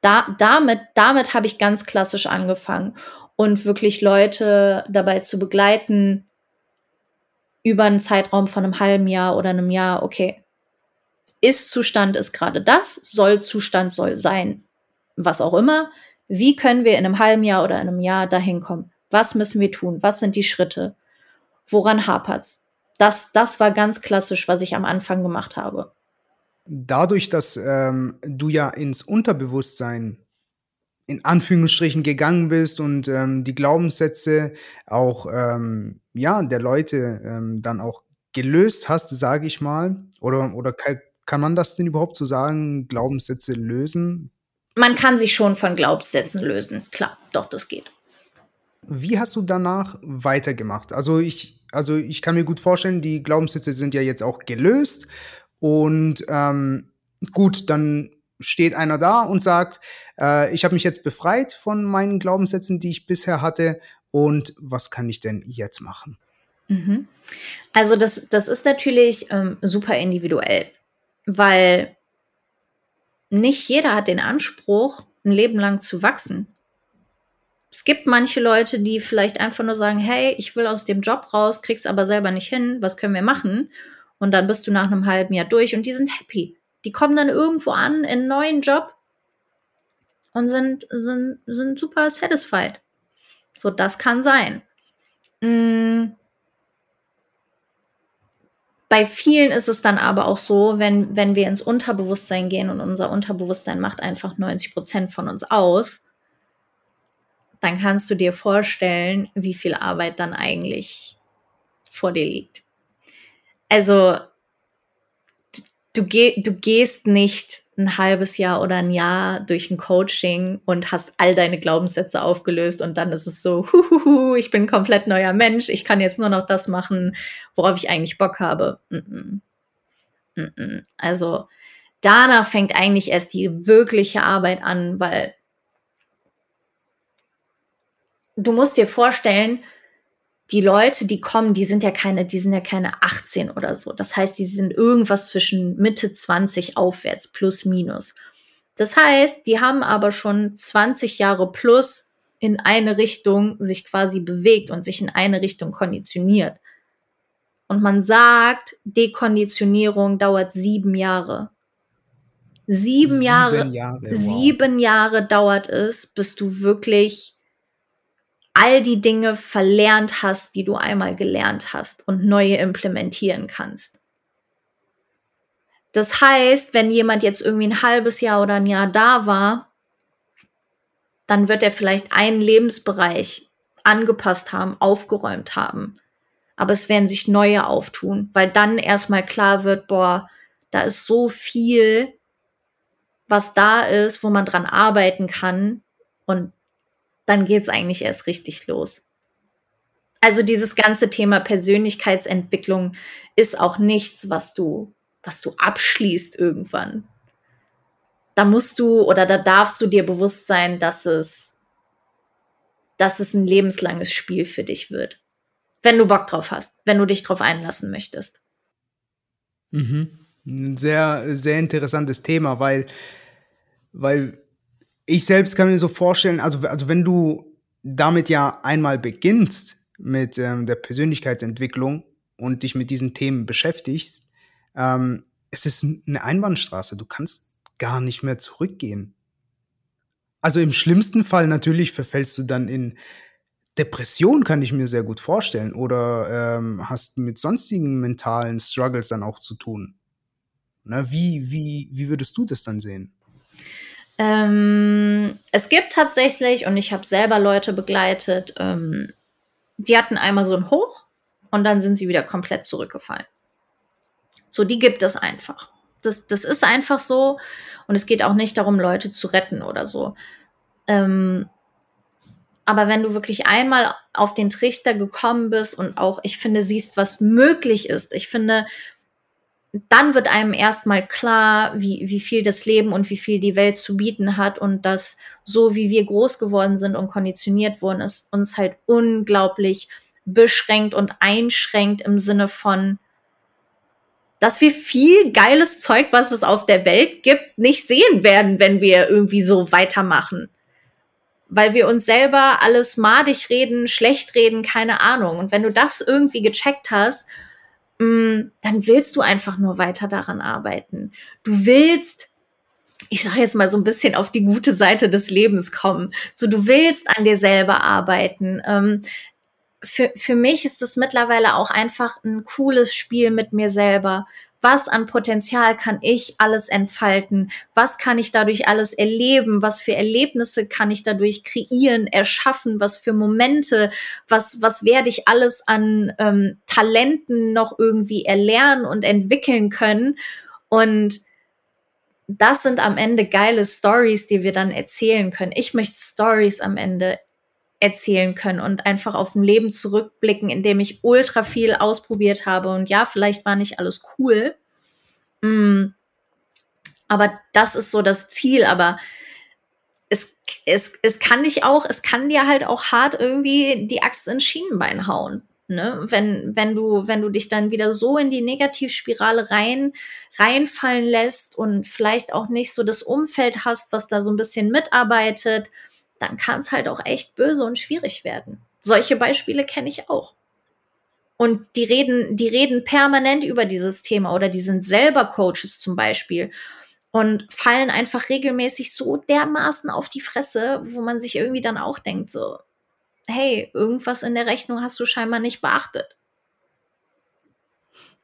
Da, damit, damit habe ich ganz klassisch angefangen und wirklich Leute dabei zu begleiten, über einen Zeitraum von einem halben Jahr oder einem Jahr, okay, Ist-Zustand ist gerade das, Soll-Zustand soll sein, was auch immer. Wie können wir in einem halben Jahr oder einem Jahr dahin kommen? Was müssen wir tun? Was sind die Schritte? Woran hapert's? das, das war ganz klassisch, was ich am Anfang gemacht habe. Dadurch, dass ähm, du ja ins Unterbewusstsein in Anführungsstrichen gegangen bist und ähm, die Glaubenssätze auch ähm, ja der Leute ähm, dann auch gelöst hast, sage ich mal, oder oder kann man das denn überhaupt so sagen, Glaubenssätze lösen? Man kann sich schon von Glaubenssätzen lösen, klar, doch das geht. Wie hast du danach weitergemacht? Also ich also ich kann mir gut vorstellen, die Glaubenssätze sind ja jetzt auch gelöst. Und ähm, gut, dann steht einer da und sagt, äh, ich habe mich jetzt befreit von meinen Glaubenssätzen, die ich bisher hatte. Und was kann ich denn jetzt machen? Mhm. Also das, das ist natürlich ähm, super individuell, weil nicht jeder hat den Anspruch, ein Leben lang zu wachsen es gibt manche Leute, die vielleicht einfach nur sagen, hey, ich will aus dem Job raus, krieg's aber selber nicht hin, was können wir machen? Und dann bist du nach einem halben Jahr durch und die sind happy. Die kommen dann irgendwo an in einen neuen Job und sind, sind, sind super satisfied. So, das kann sein. Mhm. Bei vielen ist es dann aber auch so, wenn, wenn wir ins Unterbewusstsein gehen und unser Unterbewusstsein macht einfach 90 Prozent von uns aus, dann kannst du dir vorstellen, wie viel Arbeit dann eigentlich vor dir liegt. Also du, geh, du gehst nicht ein halbes Jahr oder ein Jahr durch ein Coaching und hast all deine Glaubenssätze aufgelöst und dann ist es so, huhuhu, ich bin komplett neuer Mensch, ich kann jetzt nur noch das machen, worauf ich eigentlich Bock habe. Also danach fängt eigentlich erst die wirkliche Arbeit an, weil du musst dir vorstellen, die Leute, die kommen, die sind ja keine, die sind ja keine 18 oder so. Das heißt, die sind irgendwas zwischen Mitte 20 aufwärts, plus minus. Das heißt, die haben aber schon 20 Jahre plus in eine Richtung sich quasi bewegt und sich in eine Richtung konditioniert. Und man sagt, Dekonditionierung dauert sieben Jahre. Sieben, sieben Jahre, Jahre wow. sieben Jahre dauert es, bis du wirklich all die Dinge verlernt hast, die du einmal gelernt hast und neue implementieren kannst. Das heißt, wenn jemand jetzt irgendwie ein halbes Jahr oder ein Jahr da war, dann wird er vielleicht einen Lebensbereich angepasst haben, aufgeräumt haben. Aber es werden sich neue auftun, weil dann erstmal klar wird, boah, da ist so viel, was da ist, wo man dran arbeiten kann. Und dann geht's eigentlich erst richtig los. Also dieses ganze Thema Persönlichkeitsentwicklung ist auch nichts, was du, was du abschließt irgendwann. Da musst du oder da darfst du dir bewusst sein, dass es, dass es ein lebenslanges Spiel für dich wird. Wenn du Bock drauf hast, wenn du dich drauf einlassen möchtest. Mhm. Ein sehr, sehr interessantes Thema, weil, weil ich selbst kann mir so vorstellen, also, also wenn du damit ja einmal beginnst mit ähm, der Persönlichkeitsentwicklung und dich mit diesen Themen beschäftigst, ähm, es ist eine Einbahnstraße. Du kannst gar nicht mehr zurückgehen. Also, im schlimmsten Fall natürlich verfällst du dann in Depression, kann ich mir sehr gut vorstellen, oder, ähm, hast mit sonstigen mentalen Struggles dann auch zu tun. Ne, wie wie wie würdest du das dann sehen? Ähm, es gibt tatsächlich und ich habe selber Leute begleitet, ähm, die hatten einmal so 'n Hoch und dann sind sie wieder komplett zurückgefallen. So, die gibt es einfach. Das das ist einfach so und es geht auch nicht darum, Leute zu retten oder so. Ähm, aber wenn du wirklich einmal auf den Trichter gekommen bist und auch, ich finde, siehst, was möglich ist, ich finde, dann wird einem erstmal klar, wie, wie viel das Leben und wie viel die Welt zu bieten hat und dass so wie wir groß geworden sind und konditioniert wurden, es uns halt unglaublich beschränkt und einschränkt im Sinne von, dass wir viel geiles Zeug, was es auf der Welt gibt, nicht sehen werden, wenn wir irgendwie so weitermachen. Weil wir uns selber alles madig reden, schlecht reden, keine Ahnung. Und wenn du das irgendwie gecheckt hast, dann willst du einfach nur weiter daran arbeiten. Du willst ich sage jetzt mal so ein bisschen auf die gute Seite des Lebens kommen. So, du willst an dir selber arbeiten. Ähm, für, für mich ist es mittlerweile auch einfach ein cooles Spiel mit mir selber. Was an Potenzial kann ich alles entfalten? Was kann ich dadurch alles erleben? Was für Erlebnisse kann ich dadurch kreieren, erschaffen? Was für Momente? Was, was werde ich alles an ähm, Talenten noch irgendwie erlernen und entwickeln können? Und das sind am Ende geile Stories, die wir dann erzählen können. Ich möchte Stories am Ende erzählen können und einfach auf ein Leben zurückblicken, in dem ich ultra viel ausprobiert habe. Und ja, vielleicht war nicht alles cool. Mm, aber das ist so das Ziel. Aber es, es, es kann dich auch, es kann dir halt auch hart irgendwie die Axt ins Schienenbein hauen. Ne? Wenn, wenn du, wenn du dich dann wieder so in die Negativspirale rein, reinfallen lässt und vielleicht auch nicht so das Umfeld hast, was da so ein bisschen mitarbeitet, dann kann es halt auch echt böse und schwierig werden. Solche Beispiele kenne ich auch. Und die reden, die reden permanent über dieses Thema oder die sind selber Coaches zum Beispiel und fallen einfach regelmäßig so dermaßen auf die Fresse, wo man sich irgendwie dann auch denkt, so, hey, irgendwas in der Rechnung hast du scheinbar nicht beachtet.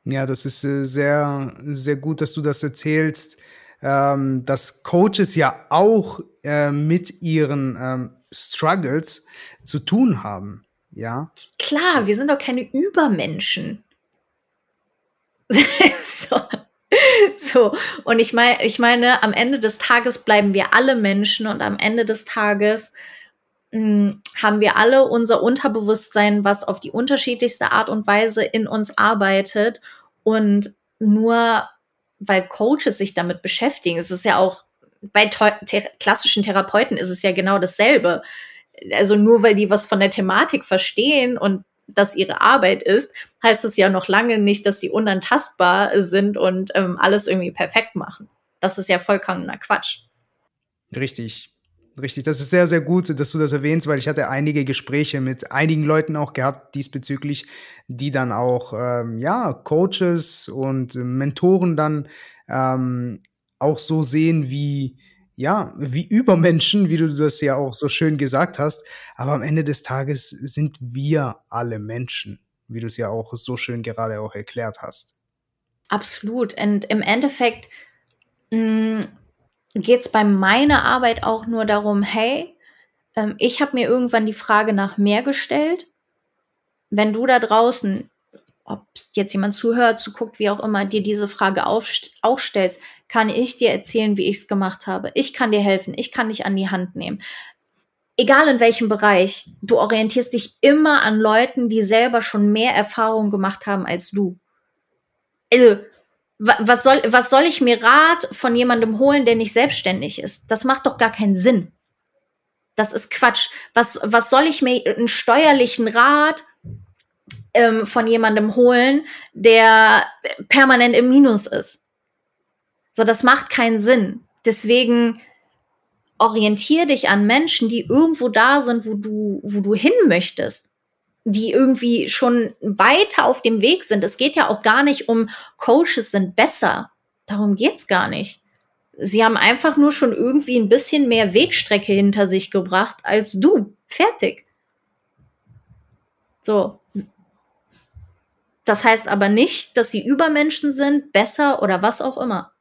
Ja, das ist äh, sehr, sehr gut, dass du das erzählst ähm, dass Coaches ja auch äh, mit ihren ähm, Struggles zu tun haben. Ja. Klar, wir sind doch keine Übermenschen. so. so. Und ich meine, ich meine, am Ende des Tages bleiben wir alle Menschen und am Ende des Tages hm, haben wir alle unser Unterbewusstsein, was auf die unterschiedlichste Art und Weise in uns arbeitet. Und nur weil Coaches sich damit beschäftigen. Es ist ja auch bei thera klassischen Therapeuten ist es ja genau dasselbe. Also nur weil die was von der Thematik verstehen und das ihre Arbeit ist, heißt es ja noch lange nicht, dass sie unantastbar sind und ähm, alles irgendwie perfekt machen. Das ist ja vollkommener Quatsch. Richtig. Richtig, das ist sehr, sehr gut, dass du das erwähnst, weil ich hatte einige Gespräche mit einigen Leuten auch gehabt diesbezüglich, die dann auch, ähm, ja, Coaches und Mentoren dann ähm, auch so sehen wie, ja, wie Übermenschen, wie du das ja auch so schön gesagt hast. Aber am Ende des Tages sind wir alle Menschen, wie du es ja auch so schön gerade auch erklärt hast. Absolut. Und im Endeffekt, mh, mm, geht es bei meiner Arbeit auch nur darum, hey, ähm, ich habe mir irgendwann die Frage nach mehr gestellt. Wenn du da draußen, ob jetzt jemand zuhört, zuguckt, wie auch immer, dir diese Frage auch stellst, kann ich dir erzählen, wie ich es gemacht habe. Ich kann dir helfen, ich kann dich an die Hand nehmen. Egal in welchem Bereich, du orientierst dich immer an Leuten, die selber schon mehr Erfahrung gemacht haben als du. Also, was soll, was soll ich mir Rat von jemandem holen, der nicht selbstständig ist? Das macht doch gar keinen Sinn. Das ist Quatsch. Was, was soll ich mir einen steuerlichen Rat ähm, von jemandem holen, der permanent im Minus ist? So, das macht keinen Sinn. Deswegen orientier dich an Menschen, die irgendwo da sind, wo du, wo du hin möchtest die irgendwie schon weiter auf dem Weg sind. Es geht ja auch gar nicht um Coaches sind besser. Darum geht's gar nicht. Sie haben einfach nur schon irgendwie ein bisschen mehr Wegstrecke hinter sich gebracht als du. Fertig. So. Das heißt aber nicht, dass sie Übermenschen sind, besser oder was auch immer.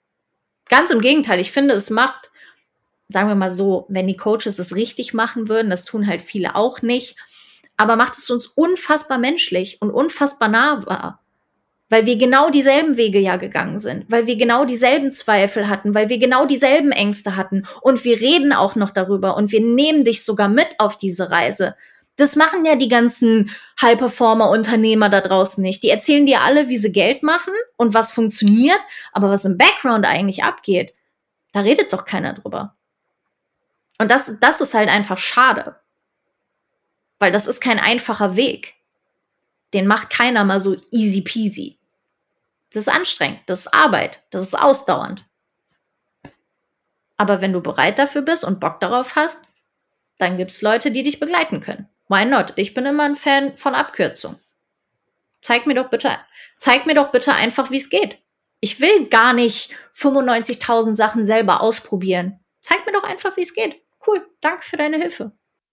Ganz im Gegenteil, ich finde, es macht, sagen wir mal so, wenn die Coaches es richtig machen würden, das tun halt viele auch nicht, aber macht es uns unfassbar menschlich und unfassbar nahbar weil wir genau dieselben Wege ja gegangen sind, weil wir genau dieselben Zweifel hatten, weil wir genau dieselben Ängste hatten und wir reden auch noch darüber und wir nehmen dich sogar mit auf diese Reise. Das machen ja die ganzen High-Performer-Unternehmer da draußen nicht. Die erzählen dir alle, wie sie Geld machen und was funktioniert, aber was im Background eigentlich abgeht, da redet doch keiner drüber. Und das, das ist halt einfach schade. Weil das ist kein einfacher Weg. Den macht keiner mal so easy peasy. Das ist anstrengend, das ist Arbeit, das ist ausdauernd. Aber wenn du bereit dafür bist und Bock darauf hast, dann gibt es Leute, die dich begleiten können. Why not? Ich bin immer ein Fan von Abkürzung. Zeig mir doch bitte, zeig mir doch bitte einfach, wie es geht. Ich will gar nicht 95.000 Sachen selber ausprobieren. Zeig mir doch einfach, wie es geht. Cool, danke für deine Hilfe.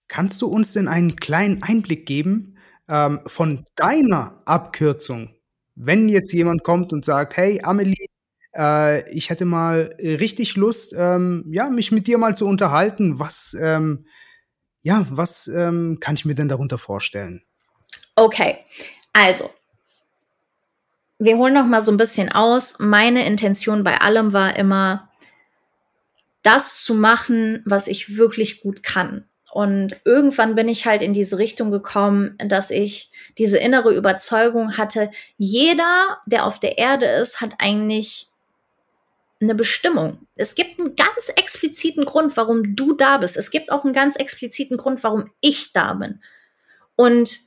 Kannst du uns denn einen kleinen Einblick geben ähm, von deiner Abkürzung? Wenn jetzt jemand kommt und sagt, hey Amelie, äh, ich hätte mal richtig Lust, ähm, ja, mich mit dir mal zu unterhalten. Was, ähm, ja, was ähm, kann ich mir denn darunter vorstellen? Okay, also wir holen noch mal so ein bisschen aus. Meine Intention bei allem war immer, das zu machen, was ich wirklich gut kann. Und irgendwann bin ich halt in diese Richtung gekommen, dass ich diese innere Überzeugung hatte, jeder, der auf der Erde ist, hat eigentlich eine Bestimmung. Es gibt einen ganz expliziten Grund, warum du da bist. Es gibt auch einen ganz expliziten Grund, warum ich da bin. Und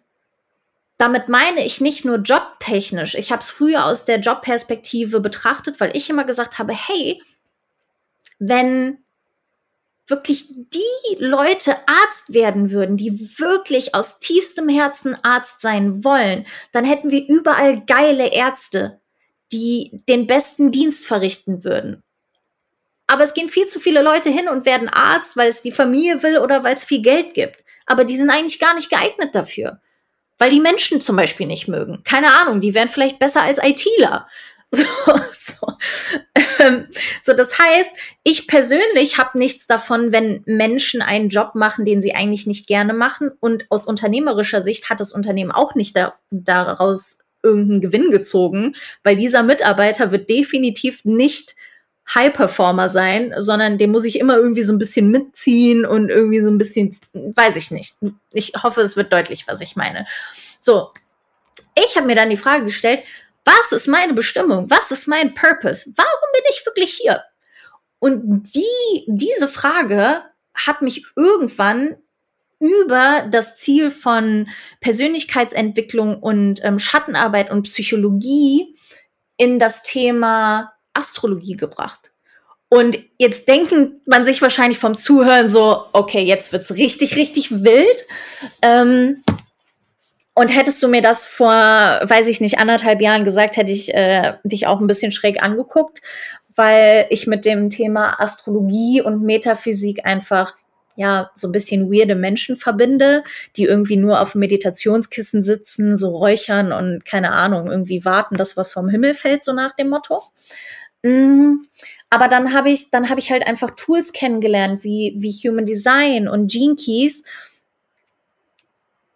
damit meine ich nicht nur jobtechnisch. Ich habe es früher aus der Jobperspektive betrachtet, weil ich immer gesagt habe, hey, wenn wirklich die Leute Arzt werden würden, die wirklich aus tiefstem Herzen Arzt sein wollen, dann hätten wir überall geile Ärzte, die den besten Dienst verrichten würden. Aber es gehen viel zu viele Leute hin und werden Arzt, weil es die Familie will oder weil es viel Geld gibt. Aber die sind eigentlich gar nicht geeignet dafür. Weil die Menschen zum Beispiel nicht mögen. Keine Ahnung, die wären vielleicht besser als ITler. So, so. Ähm, so, das heißt, ich persönlich habe nichts davon, wenn Menschen einen Job machen, den sie eigentlich nicht gerne machen. Und aus unternehmerischer Sicht hat das Unternehmen auch nicht da, daraus irgendeinen Gewinn gezogen, weil dieser Mitarbeiter wird definitiv nicht High Performer sein, sondern den muss ich immer irgendwie so ein bisschen mitziehen und irgendwie so ein bisschen, weiß ich nicht. Ich hoffe, es wird deutlich, was ich meine. So, ich habe mir dann die Frage gestellt, was ist meine Bestimmung? Was ist mein Purpose? Warum bin ich wirklich hier? Und die, diese Frage hat mich irgendwann über das Ziel von Persönlichkeitsentwicklung und ähm, Schattenarbeit und Psychologie in das Thema Astrologie gebracht. Und jetzt denken man sich wahrscheinlich vom Zuhören so, okay, jetzt wird's richtig, richtig wild. Ähm, und hättest du mir das vor, weiß ich nicht, anderthalb Jahren gesagt, hätte ich äh, dich auch ein bisschen schräg angeguckt, weil ich mit dem Thema Astrologie und Metaphysik einfach ja so ein bisschen weirde Menschen verbinde, die irgendwie nur auf Meditationskissen sitzen, so räuchern und keine Ahnung, irgendwie warten, dass was vom Himmel fällt, so nach dem Motto. Mm, aber dann habe ich, dann habe ich halt einfach Tools kennengelernt, wie, wie Human Design und Gene Keys,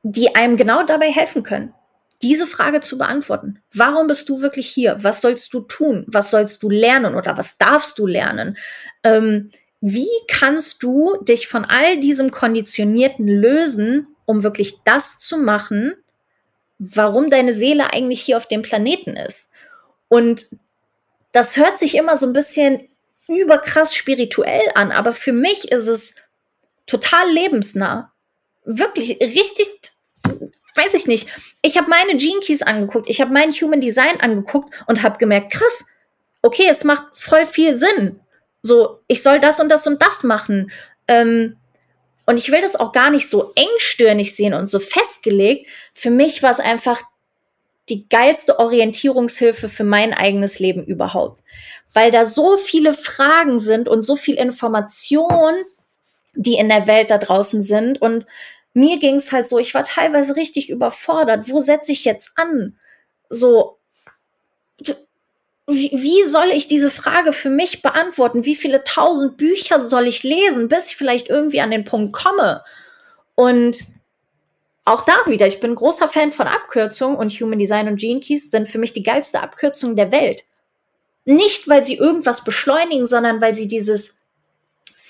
die einem genau dabei helfen können, diese Frage zu beantworten. Warum bist du wirklich hier? Was sollst du tun? Was sollst du lernen oder was darfst du lernen? Ähm, wie kannst du dich von all diesem Konditionierten lösen, um wirklich das zu machen, warum deine Seele eigentlich hier auf dem Planeten ist? Und das hört sich immer so ein bisschen überkrass spirituell an, aber für mich ist es total lebensnah. Wirklich richtig weiß ich nicht. Ich habe meine Gene Keys angeguckt, ich habe mein Human Design angeguckt und habe gemerkt, krass, okay, es macht voll viel Sinn. So, ich soll das und das und das machen. Ähm, und ich will das auch gar nicht so engstirnig sehen und so festgelegt. Für mich war es einfach die geilste Orientierungshilfe für mein eigenes Leben überhaupt. weil da so viele Fragen sind und so viel Information, die in der Welt da draußen sind. Und mir ging es halt so, ich war teilweise richtig überfordert. Wo setze ich jetzt an? So, wie, wie soll ich diese Frage für mich beantworten? Wie viele tausend Bücher soll ich lesen, bis ich vielleicht irgendwie an den Punkt komme? Und auch da wieder, ich bin großer Fan von Abkürzungen und Human Design und Gene Keys sind für mich die geilste Abkürzung der Welt. Nicht, weil sie irgendwas beschleunigen, sondern weil sie dieses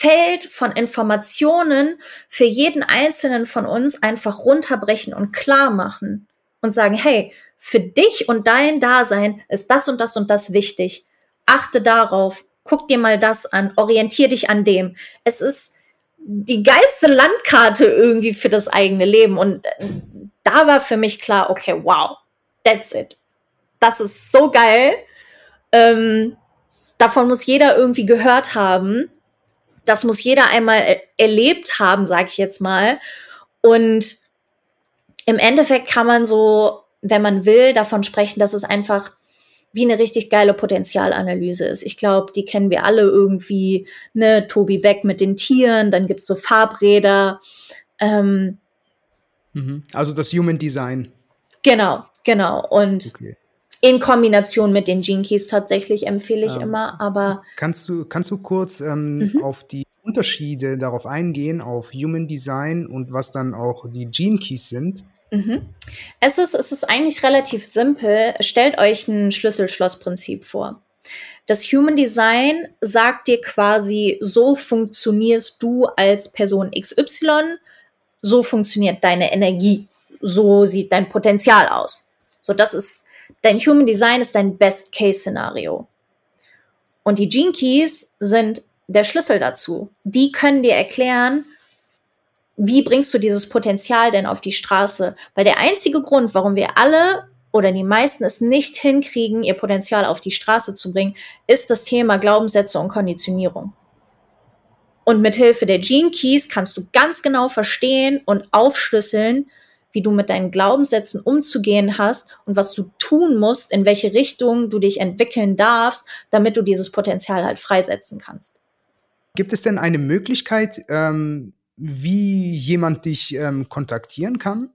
Feld von Informationen für jeden einzelnen von uns einfach runterbrechen und klar machen und sagen, hey, für dich und dein Dasein ist das und das und das wichtig. Achte darauf, guck dir mal das an, orientier dich an dem. Es ist die geilste Landkarte irgendwie für das eigene Leben. Und äh, da war für mich klar, okay, wow, that's it. Das ist so geil. Ähm, davon muss jeder irgendwie gehört haben. Das muss jeder einmal er erlebt haben, sag ich jetzt mal. Und im Endeffekt kann man so wenn man will, davon sprechen, dass es einfach wie eine richtig geile Potenzialanalyse ist. Ich glaube, die kennen wir alle irgendwie, ne, Tobi Beck mit den Tieren, dann gibt's so Farbräder. Ähm, mhm. Also das Human Design. Genau, genau. Und okay. In Kombination mit den Gene Keys tatsächlich empfehle ich ähm, immer, aber. Kannst du, kannst du kurz ähm, mhm. auf die Unterschiede darauf eingehen, auf Human Design und was dann auch die Gene Keys sind? Mhm. Es, ist, es ist eigentlich relativ simpel. Stellt euch ein Schlüssel-Schloss-Prinzip vor. Das Human Design sagt dir quasi, so funktionierst du als Person XY, so funktioniert deine Energie, so sieht dein Potenzial aus. So, das ist, dein Human Design ist dein Best-Case-Szenario. Und die Gene Keys sind der Schlüssel dazu. Die können dir erklären, wie bringst du dieses Potenzial denn auf die Straße? Weil der einzige Grund, warum wir alle oder die meisten es nicht hinkriegen, ihr Potenzial auf die Straße zu bringen, ist das Thema Glaubenssätze und Konditionierung. Und mit Hilfe der Gene Keys kannst du ganz genau verstehen und aufschlüsseln, wie du mit deinen Glaubenssätzen umzugehen hast und was du tun musst, in welche Richtung du dich entwickeln darfst, damit du dieses Potenzial halt freisetzen kannst. Gibt es denn eine Möglichkeit, ähm, wie jemand dich ähm, kontaktieren kann?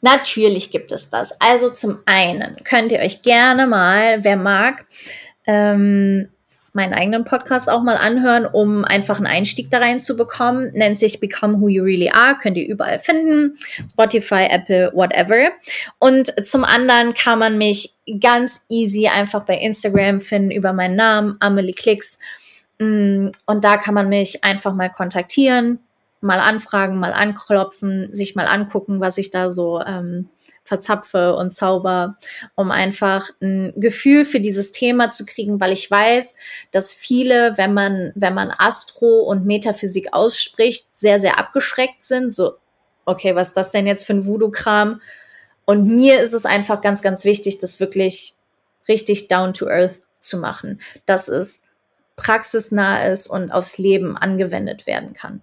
Natürlich gibt es das. Also zum einen könnt ihr euch gerne mal, wer mag, ähm, meinen eigenen Podcast auch mal anhören, um einfach einen Einstieg da rein zu bekommen. Nennt sich Become Who You Really Are, könnt ihr überall finden. Spotify, Apple, whatever. Und zum anderen kann man mich ganz easy einfach bei Instagram finden über meinen Namen, Amelie Klicks. Mm, und da kann man mich einfach mal kontaktieren, mal anfragen, mal anklopfen, sich mal angucken, was ich da so ähm, verzapfe und zauber, um einfach ein Gefühl für dieses Thema zu kriegen, weil ich weiß, dass viele, wenn man, wenn man Astro und Metaphysik ausspricht, sehr, sehr abgeschreckt sind. So, okay, was ist das denn jetzt für ein Voodoo-Kram? Und mir ist es einfach ganz, ganz wichtig, das wirklich richtig down to earth zu machen. Dass es praxisnah ist und aufs Leben angewendet werden kann.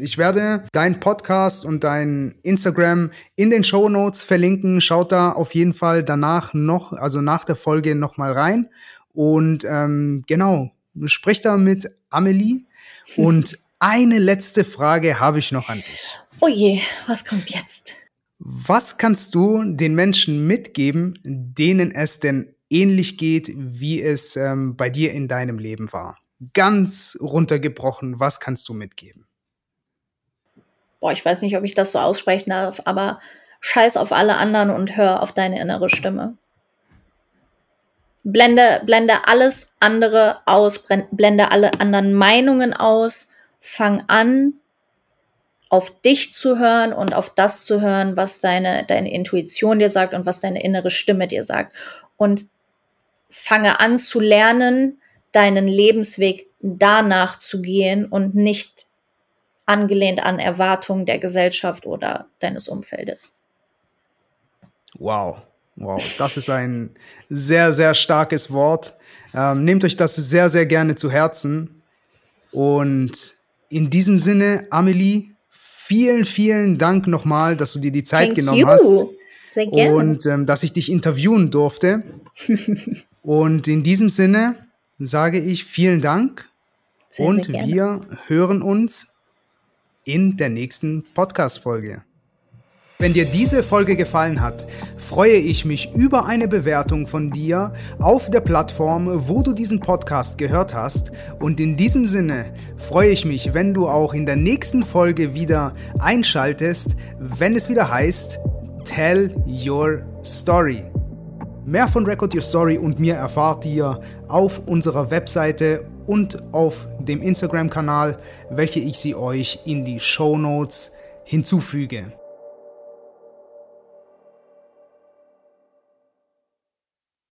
Ich werde deinen Podcast und dein Instagram in den Show Notes verlinken. Schaut da auf jeden Fall danach noch, also nach der Folge noch mal rein. Und ähm, genau, sprich da mit Amelie. Und eine letzte Frage habe ich noch an dich. Oh je, was kommt jetzt? Was kannst du den Menschen mitgeben, denen es denn ähnlich geht, wie es ähm, bei dir in deinem Leben war. Ganz runtergebrochen, was kannst du mitgeben? Boah, ich weiß nicht, ob ich das so aussprechen darf, aber scheiß auf alle anderen und hör auf deine innere Stimme. Blende, blende alles andere aus, blende alle anderen Meinungen aus, fang an, auf dich zu hören und auf das zu hören, was deine, deine Intuition dir sagt und was deine innere Stimme dir sagt. Und fange an zu lernen, deinen Lebensweg danach zu gehen und nicht angelehnt an Erwartungen der Gesellschaft oder deines Umfeldes. Wow, wow, das ist ein sehr, sehr starkes Wort. Ähm, nehmt euch das sehr, sehr gerne zu Herzen. Und in diesem Sinne, Amelie, vielen, vielen Dank nochmal, dass du dir die Zeit Thank genommen you. hast Sehr gerne. Und ähm, dass ich dich interviewen durfte. und in diesem Sinne sage ich vielen Dank Sehr, und sehr wir hören uns in der nächsten Podcast-Folge. Wenn dir diese Folge gefallen hat, freue ich mich über eine Bewertung von dir auf der Plattform, wo du diesen Podcast gehört hast. Und in diesem Sinne freue ich mich, wenn du auch in der nächsten Folge wieder einschaltest, wenn es wieder heißt Tell Your Story. Mehr von Record Your Story und mir erfahrt ihr auf unserer Webseite und auf dem Instagram-Kanal, welche ich sie euch in die Show Notes hinzufüge.